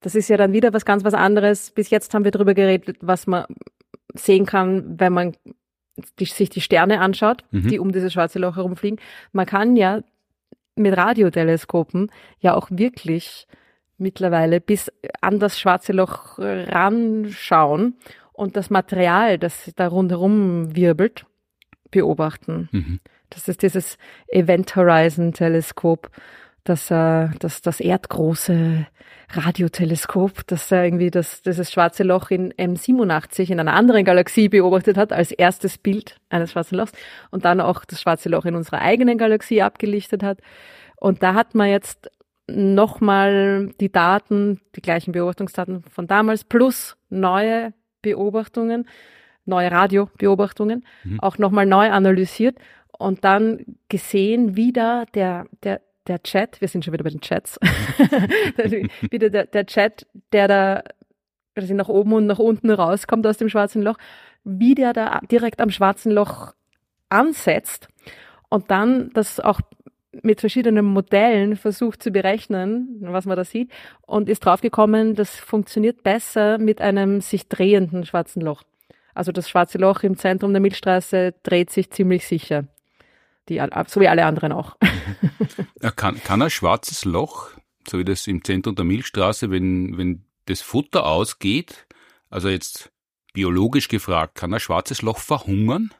Das ist ja dann wieder was ganz was anderes. Bis jetzt haben wir darüber geredet, was man sehen kann, wenn man die, sich die Sterne anschaut, mhm. die um dieses schwarze Loch herumfliegen. Man kann ja mit Radioteleskopen ja auch wirklich mittlerweile bis an das schwarze Loch ranschauen und das Material, das da rundherum wirbelt, beobachten. Mhm. Das ist dieses Event Horizon Teleskop, das, äh, das, das erdgroße Radioteleskop, das äh, irgendwie das, dieses schwarze Loch in M87 in einer anderen Galaxie beobachtet hat, als erstes Bild eines schwarzen Lochs und dann auch das schwarze Loch in unserer eigenen Galaxie abgelichtet hat. Und da hat man jetzt nochmal die Daten, die gleichen Beobachtungsdaten von damals plus neue Beobachtungen, neue Radiobeobachtungen, mhm. auch nochmal neu analysiert und dann gesehen, wie da der, der, der Chat, wir sind schon wieder bei den Chats, wieder der, der Chat, der da also nach oben und nach unten rauskommt aus dem schwarzen Loch, wie der da direkt am schwarzen Loch ansetzt und dann das auch mit verschiedenen Modellen versucht zu berechnen, was man da sieht, und ist draufgekommen, das funktioniert besser mit einem sich drehenden schwarzen Loch. Also das schwarze Loch im Zentrum der Milchstraße dreht sich ziemlich sicher. Die, so wie alle anderen auch. kann, kann ein schwarzes Loch, so wie das im Zentrum der Milchstraße, wenn, wenn das Futter ausgeht, also jetzt biologisch gefragt, kann ein schwarzes Loch verhungern?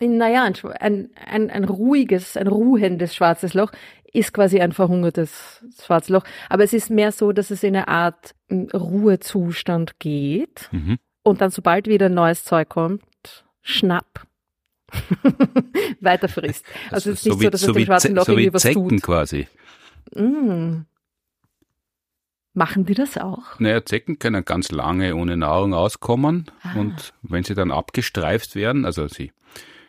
Naja, ein, ein, ein ruhiges, ein ruhendes schwarzes Loch ist quasi ein verhungertes schwarzes Loch. Aber es ist mehr so, dass es in eine Art hm, Ruhezustand geht. Mhm. Und dann, sobald wieder neues Zeug kommt, schnapp. weiter frisst. Also, also es ist nicht so, dass so es dem schwarzen Loch so irgendwie was Zecken tut. quasi. Mm. Machen die das auch? Naja, Zecken können ganz lange ohne Nahrung auskommen. Ah. Und wenn sie dann abgestreift werden, also sie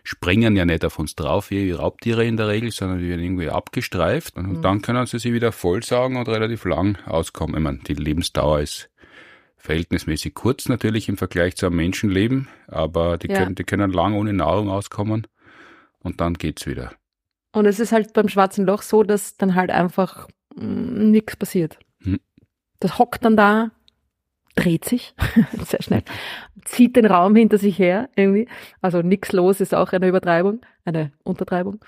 springen ja nicht auf uns drauf, wie Raubtiere in der Regel, sondern die werden irgendwie abgestreift und mhm. dann können sie sich wieder vollsaugen und relativ lang auskommen. Ich meine, die Lebensdauer ist verhältnismäßig kurz natürlich im Vergleich zu einem Menschenleben, aber die, ja. können, die können lang ohne Nahrung auskommen und dann geht's wieder. Und es ist halt beim schwarzen Loch so, dass dann halt einfach mm, nichts passiert. Hm. Das hockt dann da, dreht sich sehr schnell, zieht den Raum hinter sich her irgendwie. Also nichts los ist auch eine Übertreibung, eine Untertreibung.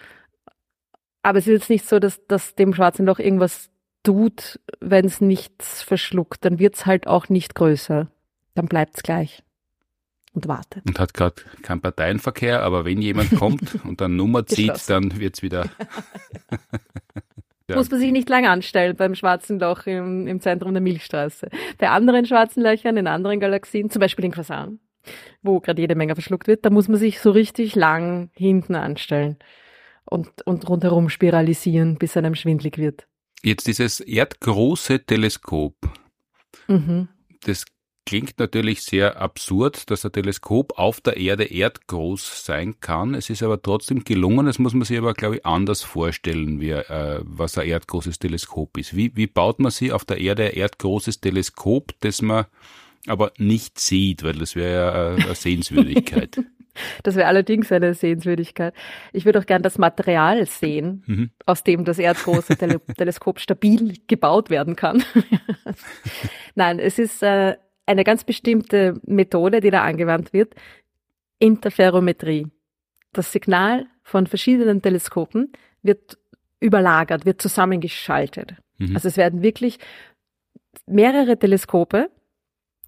Aber es ist jetzt nicht so, dass, dass dem schwarzen Loch irgendwas tut, wenn es nichts verschluckt. Dann wird es halt auch nicht größer. Dann bleibt es gleich und wartet. Und hat gerade keinen Parteienverkehr, aber wenn jemand kommt und dann Nummer zieht, dann wird es wieder. Ja. Muss man sich nicht lange anstellen beim schwarzen Loch im, im Zentrum der Milchstraße. Bei anderen schwarzen Löchern in anderen Galaxien, zum Beispiel in Quasaren, wo gerade jede Menge verschluckt wird, da muss man sich so richtig lang hinten anstellen und, und rundherum spiralisieren, bis einem schwindlig wird. Jetzt dieses erdgroße Teleskop, mhm. das klingt natürlich sehr absurd, dass ein Teleskop auf der Erde erdgroß sein kann. Es ist aber trotzdem gelungen. Das muss man sich aber, glaube ich, anders vorstellen, wie, äh, was ein erdgroßes Teleskop ist. Wie, wie baut man sich auf der Erde ein erdgroßes Teleskop, das man aber nicht sieht, weil das wäre ja eine Sehenswürdigkeit. Das wäre allerdings eine Sehenswürdigkeit. Ich würde auch gern das Material sehen, mhm. aus dem das erdgroße Tele Teleskop stabil gebaut werden kann. Nein, es ist äh, eine ganz bestimmte Methode, die da angewandt wird, Interferometrie. Das Signal von verschiedenen Teleskopen wird überlagert, wird zusammengeschaltet. Mhm. Also es werden wirklich mehrere Teleskope,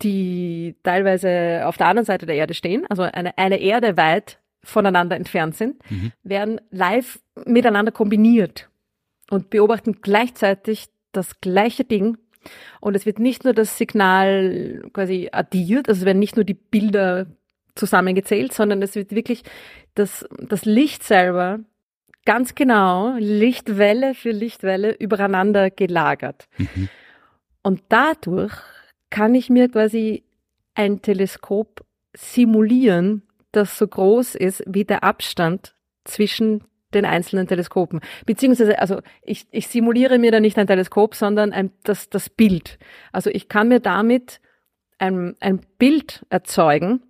die teilweise auf der anderen Seite der Erde stehen, also eine, eine Erde weit voneinander entfernt sind, mhm. werden live miteinander kombiniert und beobachten gleichzeitig das gleiche Ding und es wird nicht nur das Signal quasi addiert, also es werden nicht nur die Bilder zusammengezählt, sondern es wird wirklich das, das Licht selber ganz genau, Lichtwelle für Lichtwelle übereinander gelagert. Mhm. Und dadurch kann ich mir quasi ein Teleskop simulieren, das so groß ist wie der Abstand zwischen den einzelnen Teleskopen. Beziehungsweise, also ich, ich simuliere mir da nicht ein Teleskop, sondern ein, das, das Bild. Also ich kann mir damit ein, ein Bild erzeugen,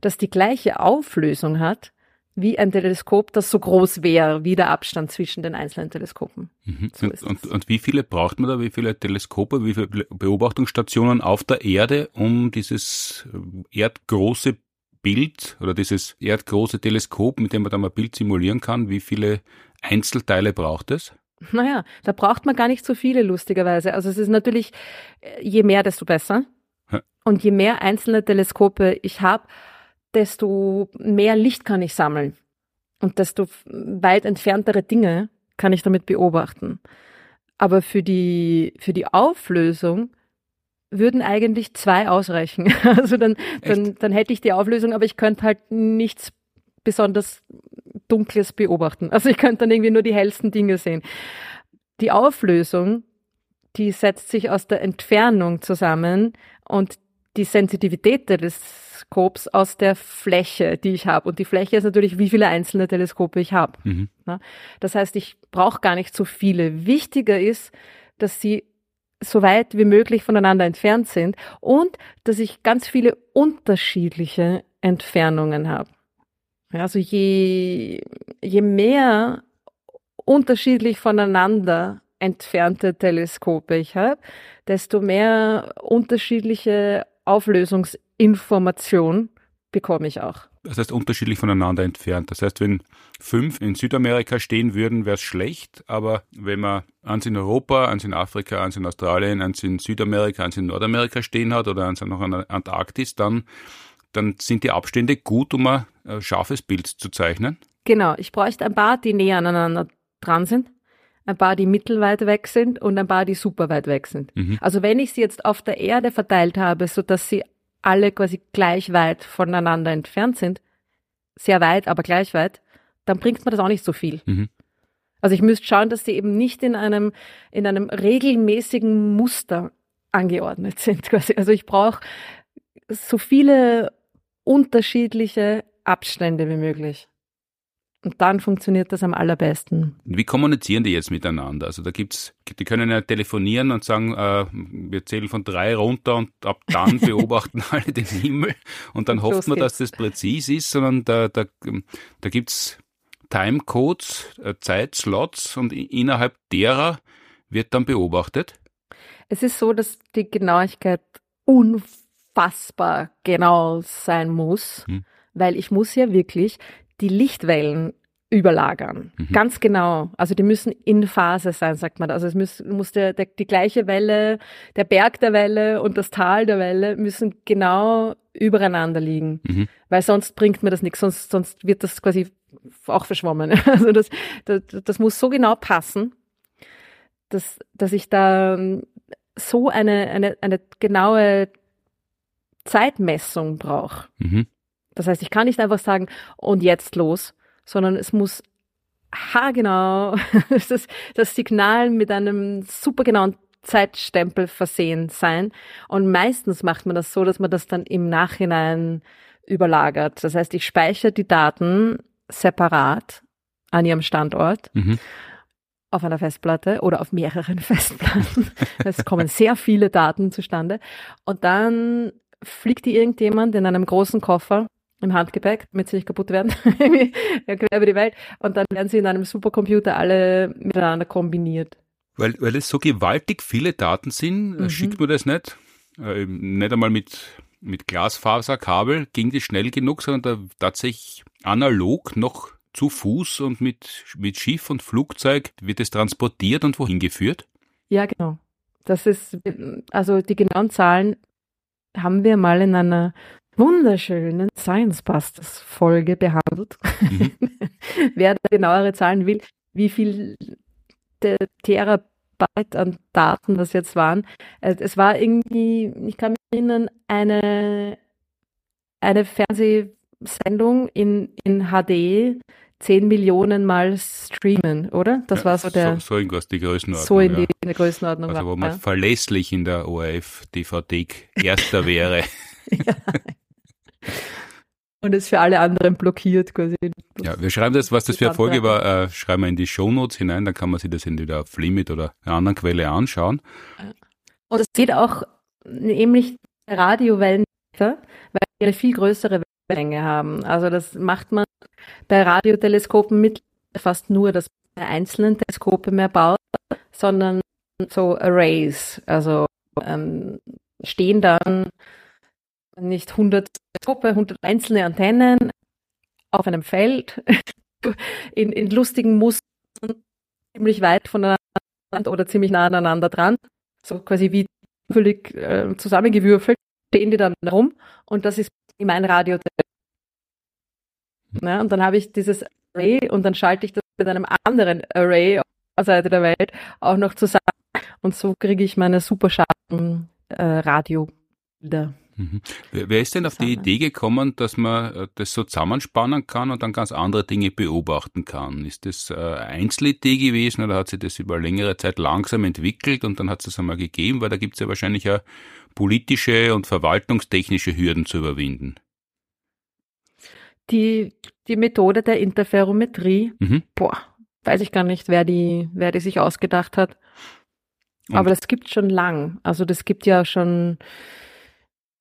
das die gleiche Auflösung hat wie ein Teleskop, das so groß wäre wie der Abstand zwischen den einzelnen Teleskopen. Mhm. So und, und, und, wie viele braucht man da, wie viele Teleskope, wie viele Beobachtungsstationen auf der Erde, um dieses äh, erdgroße Bild oder dieses erdgroße Teleskop, mit dem man dann mal Bild simulieren kann, wie viele Einzelteile braucht es? Naja, da braucht man gar nicht so viele, lustigerweise. Also es ist natürlich, äh, je mehr, desto besser. Ja. Und je mehr einzelne Teleskope ich habe, desto mehr Licht kann ich sammeln. Und desto weit entferntere Dinge kann ich damit beobachten. Aber für die, für die Auflösung würden eigentlich zwei ausreichen. Also dann, dann, dann hätte ich die Auflösung, aber ich könnte halt nichts besonders Dunkles beobachten. Also ich könnte dann irgendwie nur die hellsten Dinge sehen. Die Auflösung, die setzt sich aus der Entfernung zusammen und die Sensitivität des Teleskops aus der Fläche, die ich habe. Und die Fläche ist natürlich, wie viele einzelne Teleskope ich habe. Mhm. Das heißt, ich brauche gar nicht so viele. Wichtiger ist, dass sie so weit wie möglich voneinander entfernt sind und dass ich ganz viele unterschiedliche Entfernungen habe. Also je, je mehr unterschiedlich voneinander entfernte Teleskope ich habe, desto mehr unterschiedliche Auflösungsinformation bekomme ich auch. Das heißt unterschiedlich voneinander entfernt. Das heißt, wenn fünf in Südamerika stehen würden, wäre es schlecht. Aber wenn man eins in Europa, eins in Afrika, eins in Australien, eins in Südamerika, eins in Nordamerika stehen hat oder eins noch an der Antarktis, dann, dann sind die Abstände gut, um ein scharfes Bild zu zeichnen. Genau, ich bräuchte ein paar, die näher aneinander dran sind, ein paar, die mittelweit weg sind und ein paar, die super weit weg sind. Mhm. Also wenn ich sie jetzt auf der Erde verteilt habe, so dass sie alle quasi gleich weit voneinander entfernt sind, sehr weit, aber gleich weit, dann bringt mir das auch nicht so viel. Mhm. Also ich müsste schauen, dass die eben nicht in einem, in einem regelmäßigen Muster angeordnet sind. Quasi. Also ich brauche so viele unterschiedliche Abstände wie möglich. Und dann funktioniert das am allerbesten. Wie kommunizieren die jetzt miteinander? Also da gibt's, die können ja telefonieren und sagen, äh, wir zählen von drei runter und ab dann beobachten alle den Himmel und dann und hofft man, geht's. dass das präzis ist, sondern da, da, da gibt's Timecodes, äh, Zeitslots und innerhalb derer wird dann beobachtet. Es ist so, dass die Genauigkeit unfassbar genau sein muss, hm. weil ich muss ja wirklich die Lichtwellen überlagern. Mhm. Ganz genau. Also die müssen in Phase sein, sagt man. Also es muss, muss der, der, die gleiche Welle, der Berg der Welle und das Tal der Welle müssen genau übereinander liegen. Mhm. Weil sonst bringt mir das nichts, sonst, sonst wird das quasi auch verschwommen. Also das, das, das muss so genau passen, dass, dass ich da ähm, so eine, eine, eine genaue Zeitmessung brauche. Mhm. Das heißt, ich kann nicht einfach sagen, und jetzt los, sondern es muss haargenau das, das Signal mit einem supergenauen Zeitstempel versehen sein. Und meistens macht man das so, dass man das dann im Nachhinein überlagert. Das heißt, ich speichere die Daten separat an ihrem Standort. Mhm auf einer Festplatte oder auf mehreren Festplatten. Es kommen sehr viele Daten zustande. Und dann fliegt die irgendjemand in einem großen Koffer im Handgepäck, damit sie nicht kaputt werden, quer über die Welt. Und dann werden sie in einem Supercomputer alle miteinander kombiniert. Weil, weil es so gewaltig viele Daten sind, mhm. schickt man das nicht. Äh, nicht einmal mit, mit Glasfaserkabel ging das schnell genug, sondern da tatsächlich analog noch zu Fuß und mit, mit Schiff und Flugzeug wird es transportiert und wohin geführt? Ja, genau. Das ist, also die genauen Zahlen haben wir mal in einer wunderschönen Science Busters Folge behandelt. Mhm. Wer genauere Zahlen will, wie viel Terabyte an Daten das jetzt waren. Äh, es war irgendwie, ich kann mich erinnern, eine, eine Fernsehsendung in, in HD 10 Millionen Mal streamen, oder? Das ja, war so der. So, so irgendwas, die Größenordnung. So in, die, in der Größenordnung. Also, wo man ja. verlässlich in der ORF-DVD Erster wäre. ja. Und es für alle anderen blockiert quasi. Ja, wir schreiben das, was das für eine Folge war, äh, schreiben wir in die Shownotes hinein, dann kann man sich das entweder auf Limit oder einer anderen Quelle anschauen. Und es geht auch nämlich Radiowellen weil die eine viel größere Wellenlänge haben. Also das macht man bei Radioteleskopen mit fast nur, dass man einzelnen Teleskope mehr baut, sondern so Arrays, also ähm, stehen dann nicht 100 Teleskope, 100 einzelne Antennen auf einem Feld in, in lustigen Mustern ziemlich weit voneinander oder ziemlich nah aneinander dran, so quasi wie völlig äh, zusammengewürfelt, stehen die dann rum und das ist mein Radio. Ja, und dann habe ich dieses Array und dann schalte ich das mit einem anderen Array auf der Seite der Welt auch noch zusammen und so kriege ich meine super scharfen äh, Radiobilder. Mhm. Wer ist denn auf die Idee gekommen, dass man äh, das so zusammenspannen kann und dann ganz andere Dinge beobachten kann? Ist das eine Einzelidee gewesen oder hat sich das über längere Zeit langsam entwickelt und dann hat es das einmal gegeben? Weil da gibt es ja wahrscheinlich auch politische und verwaltungstechnische Hürden zu überwinden. Die, die Methode der Interferometrie, mhm. boah, weiß ich gar nicht, wer die, wer die sich ausgedacht hat. Und Aber das gibt schon lang. Also das gibt ja schon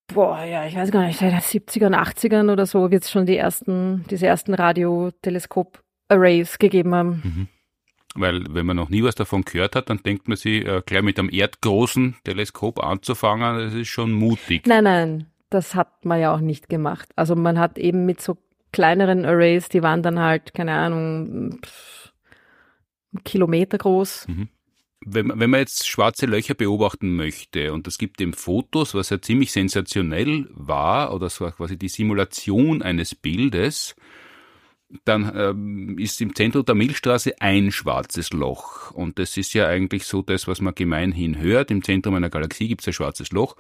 boah, ja, ich weiß gar nicht, seit den 70ern, 80ern oder so wird es schon die ersten, diese ersten Radioteleskop-Arrays gegeben haben. Mhm. Weil wenn man noch nie was davon gehört hat, dann denkt man sich, äh, gleich mit einem erdgroßen Teleskop anzufangen, das ist schon mutig. Nein, nein, das hat man ja auch nicht gemacht. Also man hat eben mit so kleineren Arrays, die waren dann halt, keine Ahnung, pff, Kilometer groß. Mhm wenn, wenn man jetzt schwarze Löcher beobachten möchte und es gibt eben Fotos, was ja ziemlich sensationell war, oder es war quasi die Simulation eines Bildes, dann ähm, ist im Zentrum der Milchstraße ein schwarzes Loch. Und das ist ja eigentlich so das, was man gemeinhin hört. Im Zentrum einer Galaxie gibt es ein schwarzes Loch,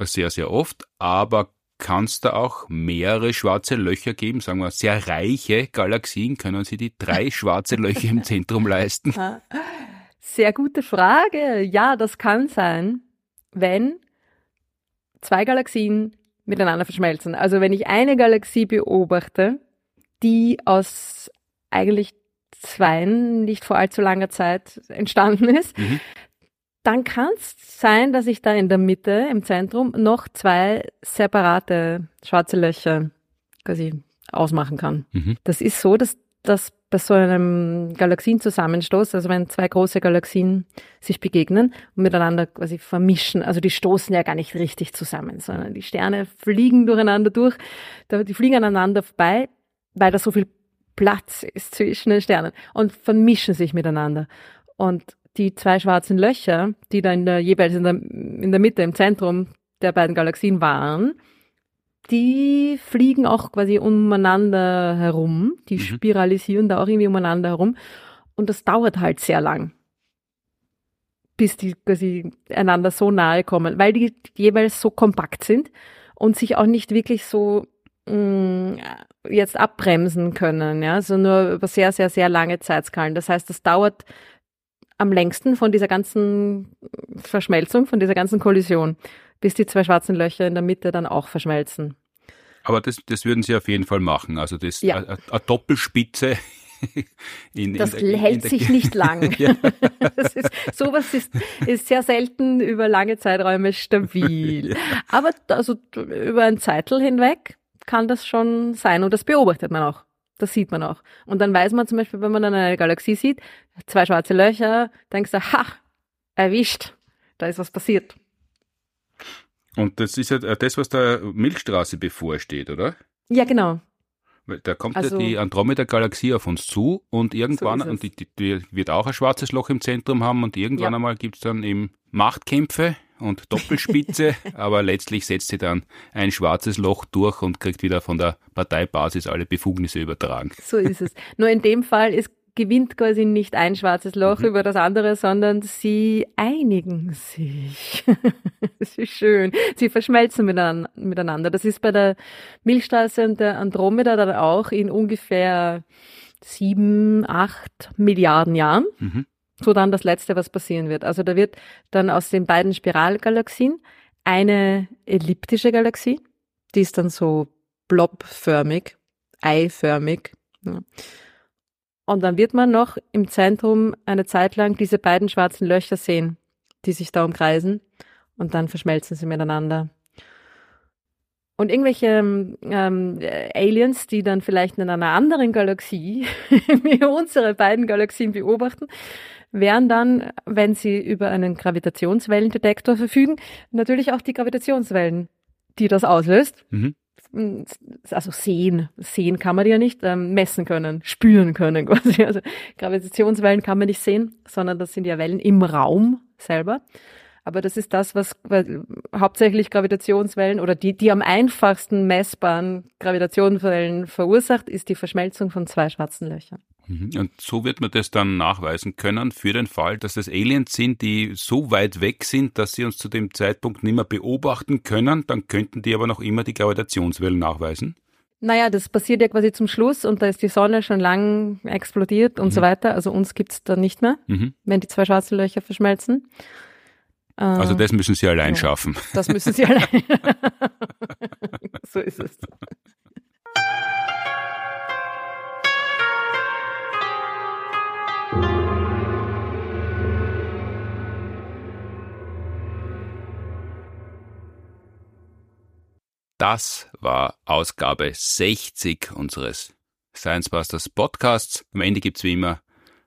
sehr, sehr oft. Aber kann es da auch mehrere schwarze Löcher geben? Sagen wir, sehr reiche Galaxien können sie die drei schwarze Löcher im Zentrum leisten? Sehr gute Frage. Ja, das kann sein, wenn zwei Galaxien miteinander verschmelzen. Also wenn ich eine Galaxie beobachte, die aus eigentlich zwei nicht vor allzu langer Zeit entstanden ist, mhm. dann kann es sein, dass ich da in der Mitte, im Zentrum, noch zwei separate schwarze Löcher quasi ausmachen kann. Mhm. Das ist so, dass das bei so einem Galaxienzusammenstoß, also wenn zwei große Galaxien sich begegnen und miteinander quasi vermischen, also die stoßen ja gar nicht richtig zusammen, sondern die Sterne fliegen durcheinander durch, die fliegen aneinander vorbei, weil da so viel Platz ist zwischen den Sternen und vermischen sich miteinander. Und die zwei schwarzen Löcher, die da in der, jeweils in der, in der Mitte, im Zentrum der beiden Galaxien waren, die fliegen auch quasi umeinander herum, die mhm. spiralisieren da auch irgendwie umeinander herum und das dauert halt sehr lang, bis die quasi einander so nahe kommen, weil die jeweils so kompakt sind und sich auch nicht wirklich so mh, mm, jetzt abbremsen können, ja, so nur über sehr, sehr, sehr lange Zeitskalen. Das heißt, das dauert am längsten von dieser ganzen Verschmelzung, von dieser ganzen Kollision, bis die zwei schwarzen Löcher in der Mitte dann auch verschmelzen. Aber das, das würden Sie auf jeden Fall machen. Also das ja. eine, eine Doppelspitze. In, das in, hält in sich nicht lang. das ist, sowas ist, ist sehr selten über lange Zeiträume stabil. ja. Aber also über ein Zeitl hinweg kann das schon sein und das beobachtet man auch. Das sieht man auch. Und dann weiß man zum Beispiel, wenn man dann eine Galaxie sieht, zwei schwarze Löcher, denkst du, ha, erwischt, da ist was passiert. Und das ist ja das, was der Milchstraße bevorsteht, oder? Ja, genau. Da kommt also, ja die Andromeda-Galaxie auf uns zu und irgendwann, so und die, die, wird auch ein schwarzes Loch im Zentrum haben und irgendwann ja. einmal gibt es dann eben Machtkämpfe und Doppelspitze, aber letztlich setzt sie dann ein schwarzes Loch durch und kriegt wieder von der Parteibasis alle Befugnisse übertragen. So ist es. Nur in dem Fall ist gewinnt quasi nicht ein schwarzes Loch mhm. über das andere, sondern sie einigen sich. das ist schön. Sie verschmelzen miteinander. Das ist bei der Milchstraße und der Andromeda dann auch in ungefähr sieben, acht Milliarden Jahren. Mhm. So dann das Letzte, was passieren wird. Also da wird dann aus den beiden Spiralgalaxien eine elliptische Galaxie, die ist dann so blobförmig, eiförmig. Ja. Und dann wird man noch im Zentrum eine Zeit lang diese beiden schwarzen Löcher sehen, die sich da umkreisen. Und dann verschmelzen sie miteinander. Und irgendwelche ähm, Aliens, die dann vielleicht in einer anderen Galaxie wie unsere beiden Galaxien beobachten, werden dann, wenn sie über einen Gravitationswellendetektor verfügen, natürlich auch die Gravitationswellen, die das auslöst, mhm also sehen, sehen kann man die ja nicht, ähm, messen können, spüren können quasi. Also Gravitationswellen kann man nicht sehen, sondern das sind ja Wellen im Raum selber. Aber das ist das, was hauptsächlich Gravitationswellen oder die, die am einfachsten messbaren Gravitationswellen verursacht, ist die Verschmelzung von zwei schwarzen Löchern. Mhm. Und so wird man das dann nachweisen können für den Fall, dass es Aliens sind, die so weit weg sind, dass sie uns zu dem Zeitpunkt nicht mehr beobachten können. Dann könnten die aber noch immer die Gravitationswellen nachweisen. Naja, das passiert ja quasi zum Schluss und da ist die Sonne schon lang explodiert und mhm. so weiter. Also uns gibt es dann nicht mehr, mhm. wenn die zwei schwarzen Löcher verschmelzen. Also das müssen sie allein ja, schaffen. Das müssen sie allein. so ist es. Das war Ausgabe 60 unseres Science Busters Podcasts. Am Ende gibt's wie immer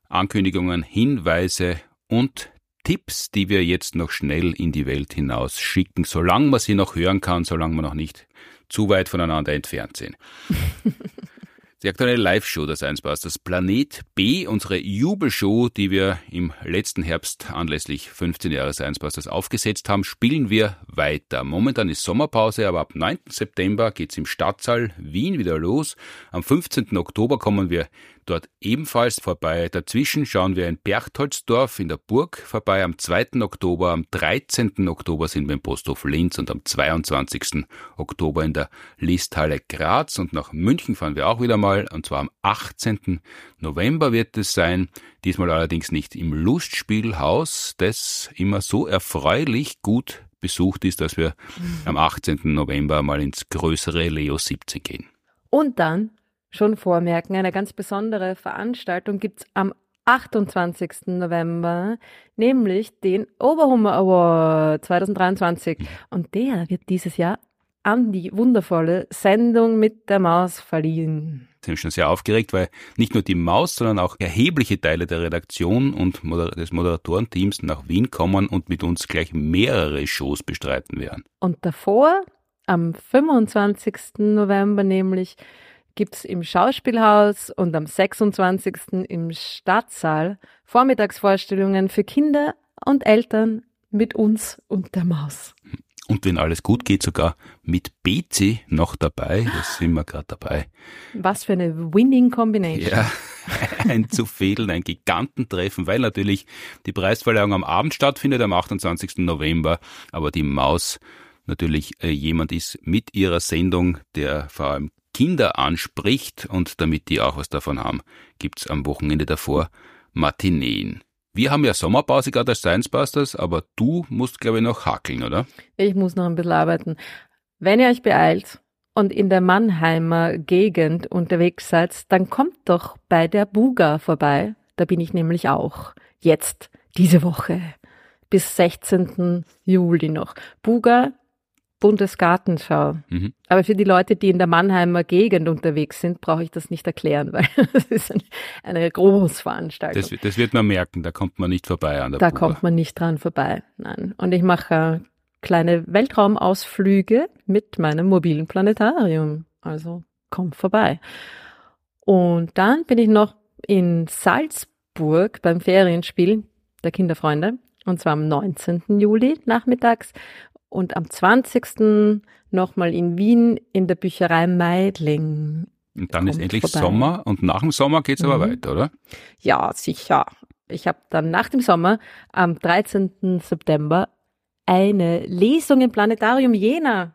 Ankündigungen, Hinweise und Tipps, die wir jetzt noch schnell in die Welt hinaus schicken, solange man sie noch hören kann, solange wir noch nicht zu weit voneinander entfernt sind. Die aktuelle Live-Show der Science Busters Planet B, unsere Jubelshow, die wir im letzten Herbst anlässlich 15 Jahre Science Busters aufgesetzt haben, spielen wir weiter. Momentan ist Sommerpause, aber ab 9. September geht's im Stadtsaal Wien wieder los. Am 15. Oktober kommen wir dort ebenfalls vorbei. Dazwischen schauen wir in Berchtoldsdorf in der Burg vorbei am 2. Oktober. Am 13. Oktober sind wir im Posthof Linz und am 22. Oktober in der Listhalle Graz. Und nach München fahren wir auch wieder mal und zwar am 18. November wird es sein. Diesmal allerdings nicht im Lustspielhaus, das immer so erfreulich gut besucht ist, dass wir am 18. November mal ins größere Leo 17 gehen. Und dann schon vormerken, eine ganz besondere Veranstaltung gibt es am 28. November, nämlich den Oberhummer Award 2023. Und der wird dieses Jahr an die wundervolle Sendung mit der Maus verliehen. Ich bin schon sehr aufgeregt, weil nicht nur die Maus, sondern auch erhebliche Teile der Redaktion und des Moderatorenteams nach Wien kommen und mit uns gleich mehrere Shows bestreiten werden. Und davor, am 25. November nämlich, gibt es im Schauspielhaus und am 26. im Stadtsaal Vormittagsvorstellungen für Kinder und Eltern mit uns und der Maus. Und wenn alles gut geht, sogar mit Bezi noch dabei. Das sind wir gerade dabei. Was für eine Winning Combination. Ja, ein zu fehlen, ein Gigantentreffen, weil natürlich die Preisverleihung am Abend stattfindet, am 28. November. Aber die Maus natürlich äh, jemand ist mit ihrer Sendung, der vor allem Kinder anspricht und damit die auch was davon haben, gibt's am Wochenende davor Matineen. Wir haben ja Sommerpause gerade als Science Busters, aber du musst, glaube ich, noch hackeln, oder? Ich muss noch ein bisschen arbeiten. Wenn ihr euch beeilt und in der Mannheimer Gegend unterwegs seid, dann kommt doch bei der Buga vorbei. Da bin ich nämlich auch. Jetzt, diese Woche. Bis 16. Juli noch. Buga Bundesgartenschau. Mhm. Aber für die Leute, die in der Mannheimer Gegend unterwegs sind, brauche ich das nicht erklären, weil das ist eine, eine Großveranstaltung. Das, das, wird man merken, da kommt man nicht vorbei an der Da Buga. kommt man nicht dran vorbei, nein. Und ich mache kleine Weltraumausflüge mit meinem mobilen Planetarium. Also kommt vorbei. Und dann bin ich noch in Salzburg beim Ferienspiel der Kinderfreunde. Und zwar am 19. Juli nachmittags und am 20. nochmal in Wien in der Bücherei Meidling. Und dann ist endlich vorbei. Sommer und nach dem Sommer geht's mhm. aber weiter, oder? Ja, sicher. Ich habe dann nach dem Sommer am 13. September eine Lesung im Planetarium Jena.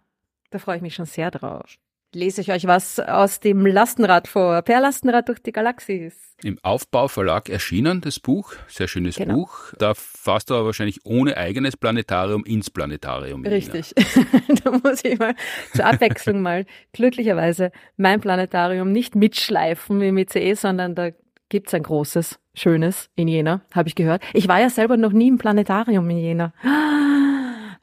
Da freue ich mich schon sehr drauf lese ich euch was aus dem Lastenrad vor. Per Lastenrad durch die Galaxis. Im Aufbauverlag erschienen, das Buch. Sehr schönes genau. Buch. Da fasst du aber wahrscheinlich ohne eigenes Planetarium ins Planetarium. Richtig. da muss ich mal zur Abwechslung mal glücklicherweise mein Planetarium nicht mitschleifen wie im ICE, sondern da gibt's ein großes, schönes in Jena, habe ich gehört. Ich war ja selber noch nie im Planetarium in Jena.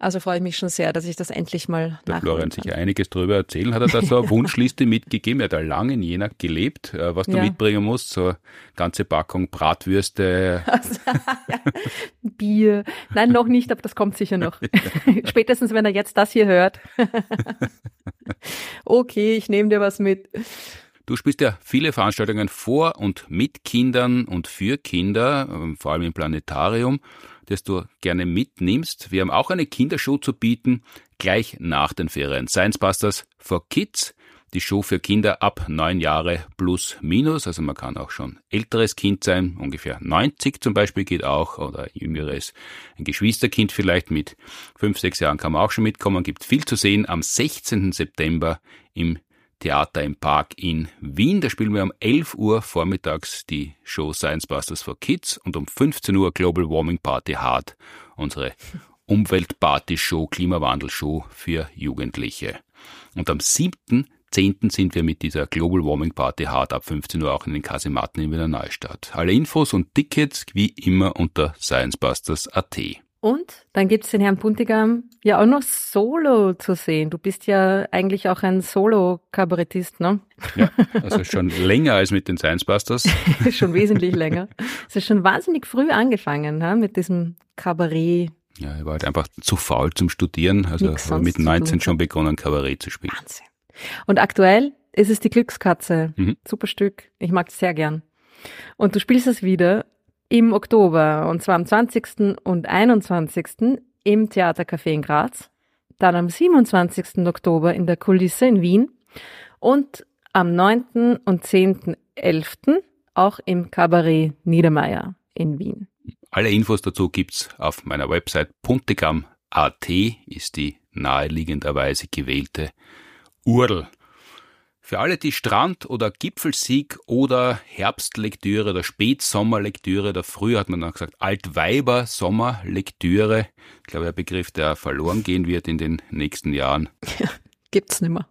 Also freue ich mich schon sehr, dass ich das endlich mal Der Florian sicher einiges darüber erzählen. Hat er da so eine Wunschliste mitgegeben? Er hat da lange in Jena gelebt. Äh, was du ja. mitbringen musst, so ganze Packung Bratwürste. Also, ja. Bier. Nein, noch nicht, aber das kommt sicher noch. Spätestens, wenn er jetzt das hier hört. okay, ich nehme dir was mit. Du spielst ja viele Veranstaltungen vor und mit Kindern und für Kinder, ähm, vor allem im Planetarium das du gerne mitnimmst. Wir haben auch eine Kindershow zu bieten, gleich nach den Ferien. Science Busters for Kids, die Show für Kinder ab neun Jahre plus minus. Also man kann auch schon älteres Kind sein, ungefähr 90 zum Beispiel geht auch, oder jüngeres, ein Geschwisterkind vielleicht mit fünf, sechs Jahren kann man auch schon mitkommen. Gibt viel zu sehen am 16. September im Theater im Park in Wien. Da spielen wir um 11 Uhr vormittags die Show Science Busters for Kids und um 15 Uhr Global Warming Party Hard, unsere Umweltparty-Show, Klimawandel-Show für Jugendliche. Und am 7.10. sind wir mit dieser Global Warming Party Hard ab 15 Uhr auch in den Kasematten in Wiener Neustadt. Alle Infos und Tickets wie immer unter sciencebusters.at. Und dann gibt's den Herrn Puntigam ja auch noch solo zu sehen. Du bist ja eigentlich auch ein Solo-Kabarettist, ne? Ja, also schon länger als mit den Science Busters. schon wesentlich länger. Es ist schon wahnsinnig früh angefangen ha, mit diesem Kabarett. Ja, ich war halt einfach zu faul zum Studieren. Also mit 19 schon begonnen, Kabarett zu spielen. Wahnsinn. Und aktuell ist es die Glückskatze. Mhm. Super Stück. Ich mag es sehr gern. Und du spielst es wieder im Oktober, und zwar am 20. und 21. im Theatercafé in Graz, dann am 27. Oktober in der Kulisse in Wien und am 9. und 10.11. auch im Kabarett Niedermeyer in Wien. Alle Infos dazu gibt's auf meiner Website puntigam.at ist die naheliegenderweise gewählte URL. Für alle, die Strand- oder Gipfelsieg oder Herbstlektüre oder Spätsommerlektüre oder früher hat man dann gesagt Altweiber-Sommerlektüre, ich glaube, ein Begriff, der verloren gehen wird in den nächsten Jahren. Ja, gibt's nimmer.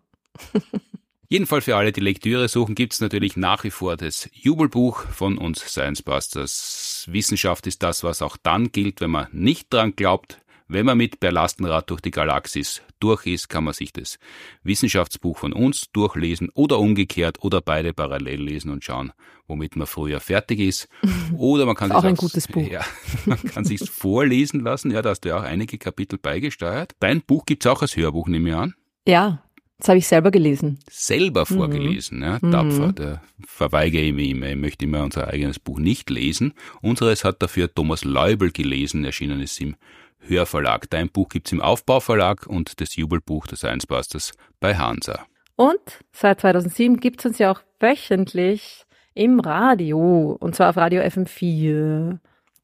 Jedenfalls für alle, die Lektüre suchen, gibt's natürlich nach wie vor das Jubelbuch von uns Science Busters. Wissenschaft ist das, was auch dann gilt, wenn man nicht dran glaubt. Wenn man mit Per Lastenrad durch die Galaxis durch ist, kann man sich das Wissenschaftsbuch von uns durchlesen oder umgekehrt oder beide parallel lesen und schauen, womit man früher fertig ist. Oder man kann auch ein gutes Buch. Ja, man kann sich vorlesen lassen. Ja, da hast du ja auch einige Kapitel beigesteuert. Dein Buch gibt's auch als Hörbuch, nehme ich an. Ja, das habe ich selber gelesen. Selber mhm. vorgelesen, mhm. ja, tapfer. Da verweigere ich mich immer. Ich möchte immer unser eigenes Buch nicht lesen. Unseres hat dafür Thomas Leubel gelesen, erschienen ist im Hörverlag. Dein Buch gibt's im Aufbauverlag und das Jubelbuch des Science Busters bei Hansa. Und seit 2007 gibt's uns ja auch wöchentlich im Radio, und zwar auf Radio FM4.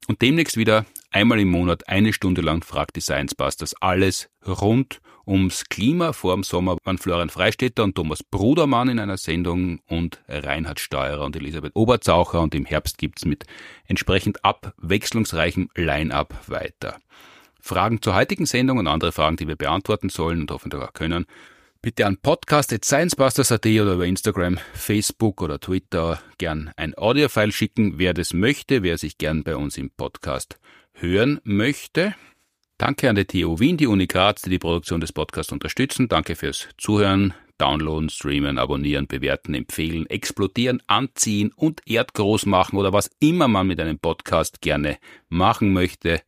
Und demnächst wieder einmal im Monat eine Stunde lang fragt die Science Busters alles rund ums Klima. Vor dem Sommer waren Florian Freistetter und Thomas Brudermann in einer Sendung und Reinhard Steurer und Elisabeth Oberzaucher und im Herbst gibt's mit entsprechend abwechslungsreichem Line-up weiter. Fragen zur heutigen Sendung und andere Fragen, die wir beantworten sollen und hoffentlich auch können, bitte an podcast.sciencebusters.at oder über Instagram, Facebook oder Twitter gern ein Audiofile schicken, wer das möchte, wer sich gern bei uns im Podcast hören möchte. Danke an die TU Wien, die Uni Graz, die die Produktion des Podcasts unterstützen. Danke fürs Zuhören, Downloaden, Streamen, Abonnieren, Bewerten, Empfehlen, Explodieren, Anziehen und Erdgroß machen oder was immer man mit einem Podcast gerne machen möchte.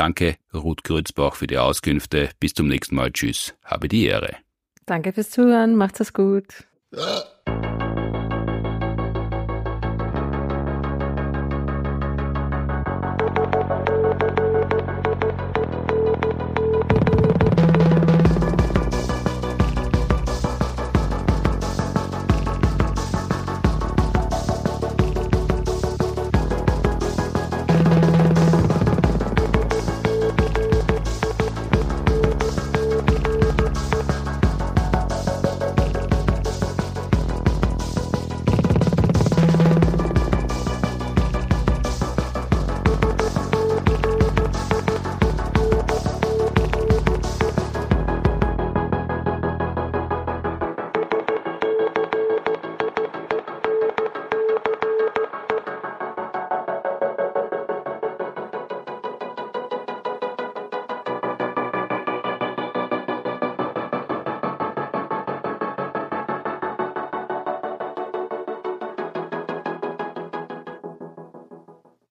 Danke, Ruth Grützbach, für die Auskünfte. Bis zum nächsten Mal. Tschüss. Habe die Ehre. Danke fürs Zuhören. Macht's es gut. Ja.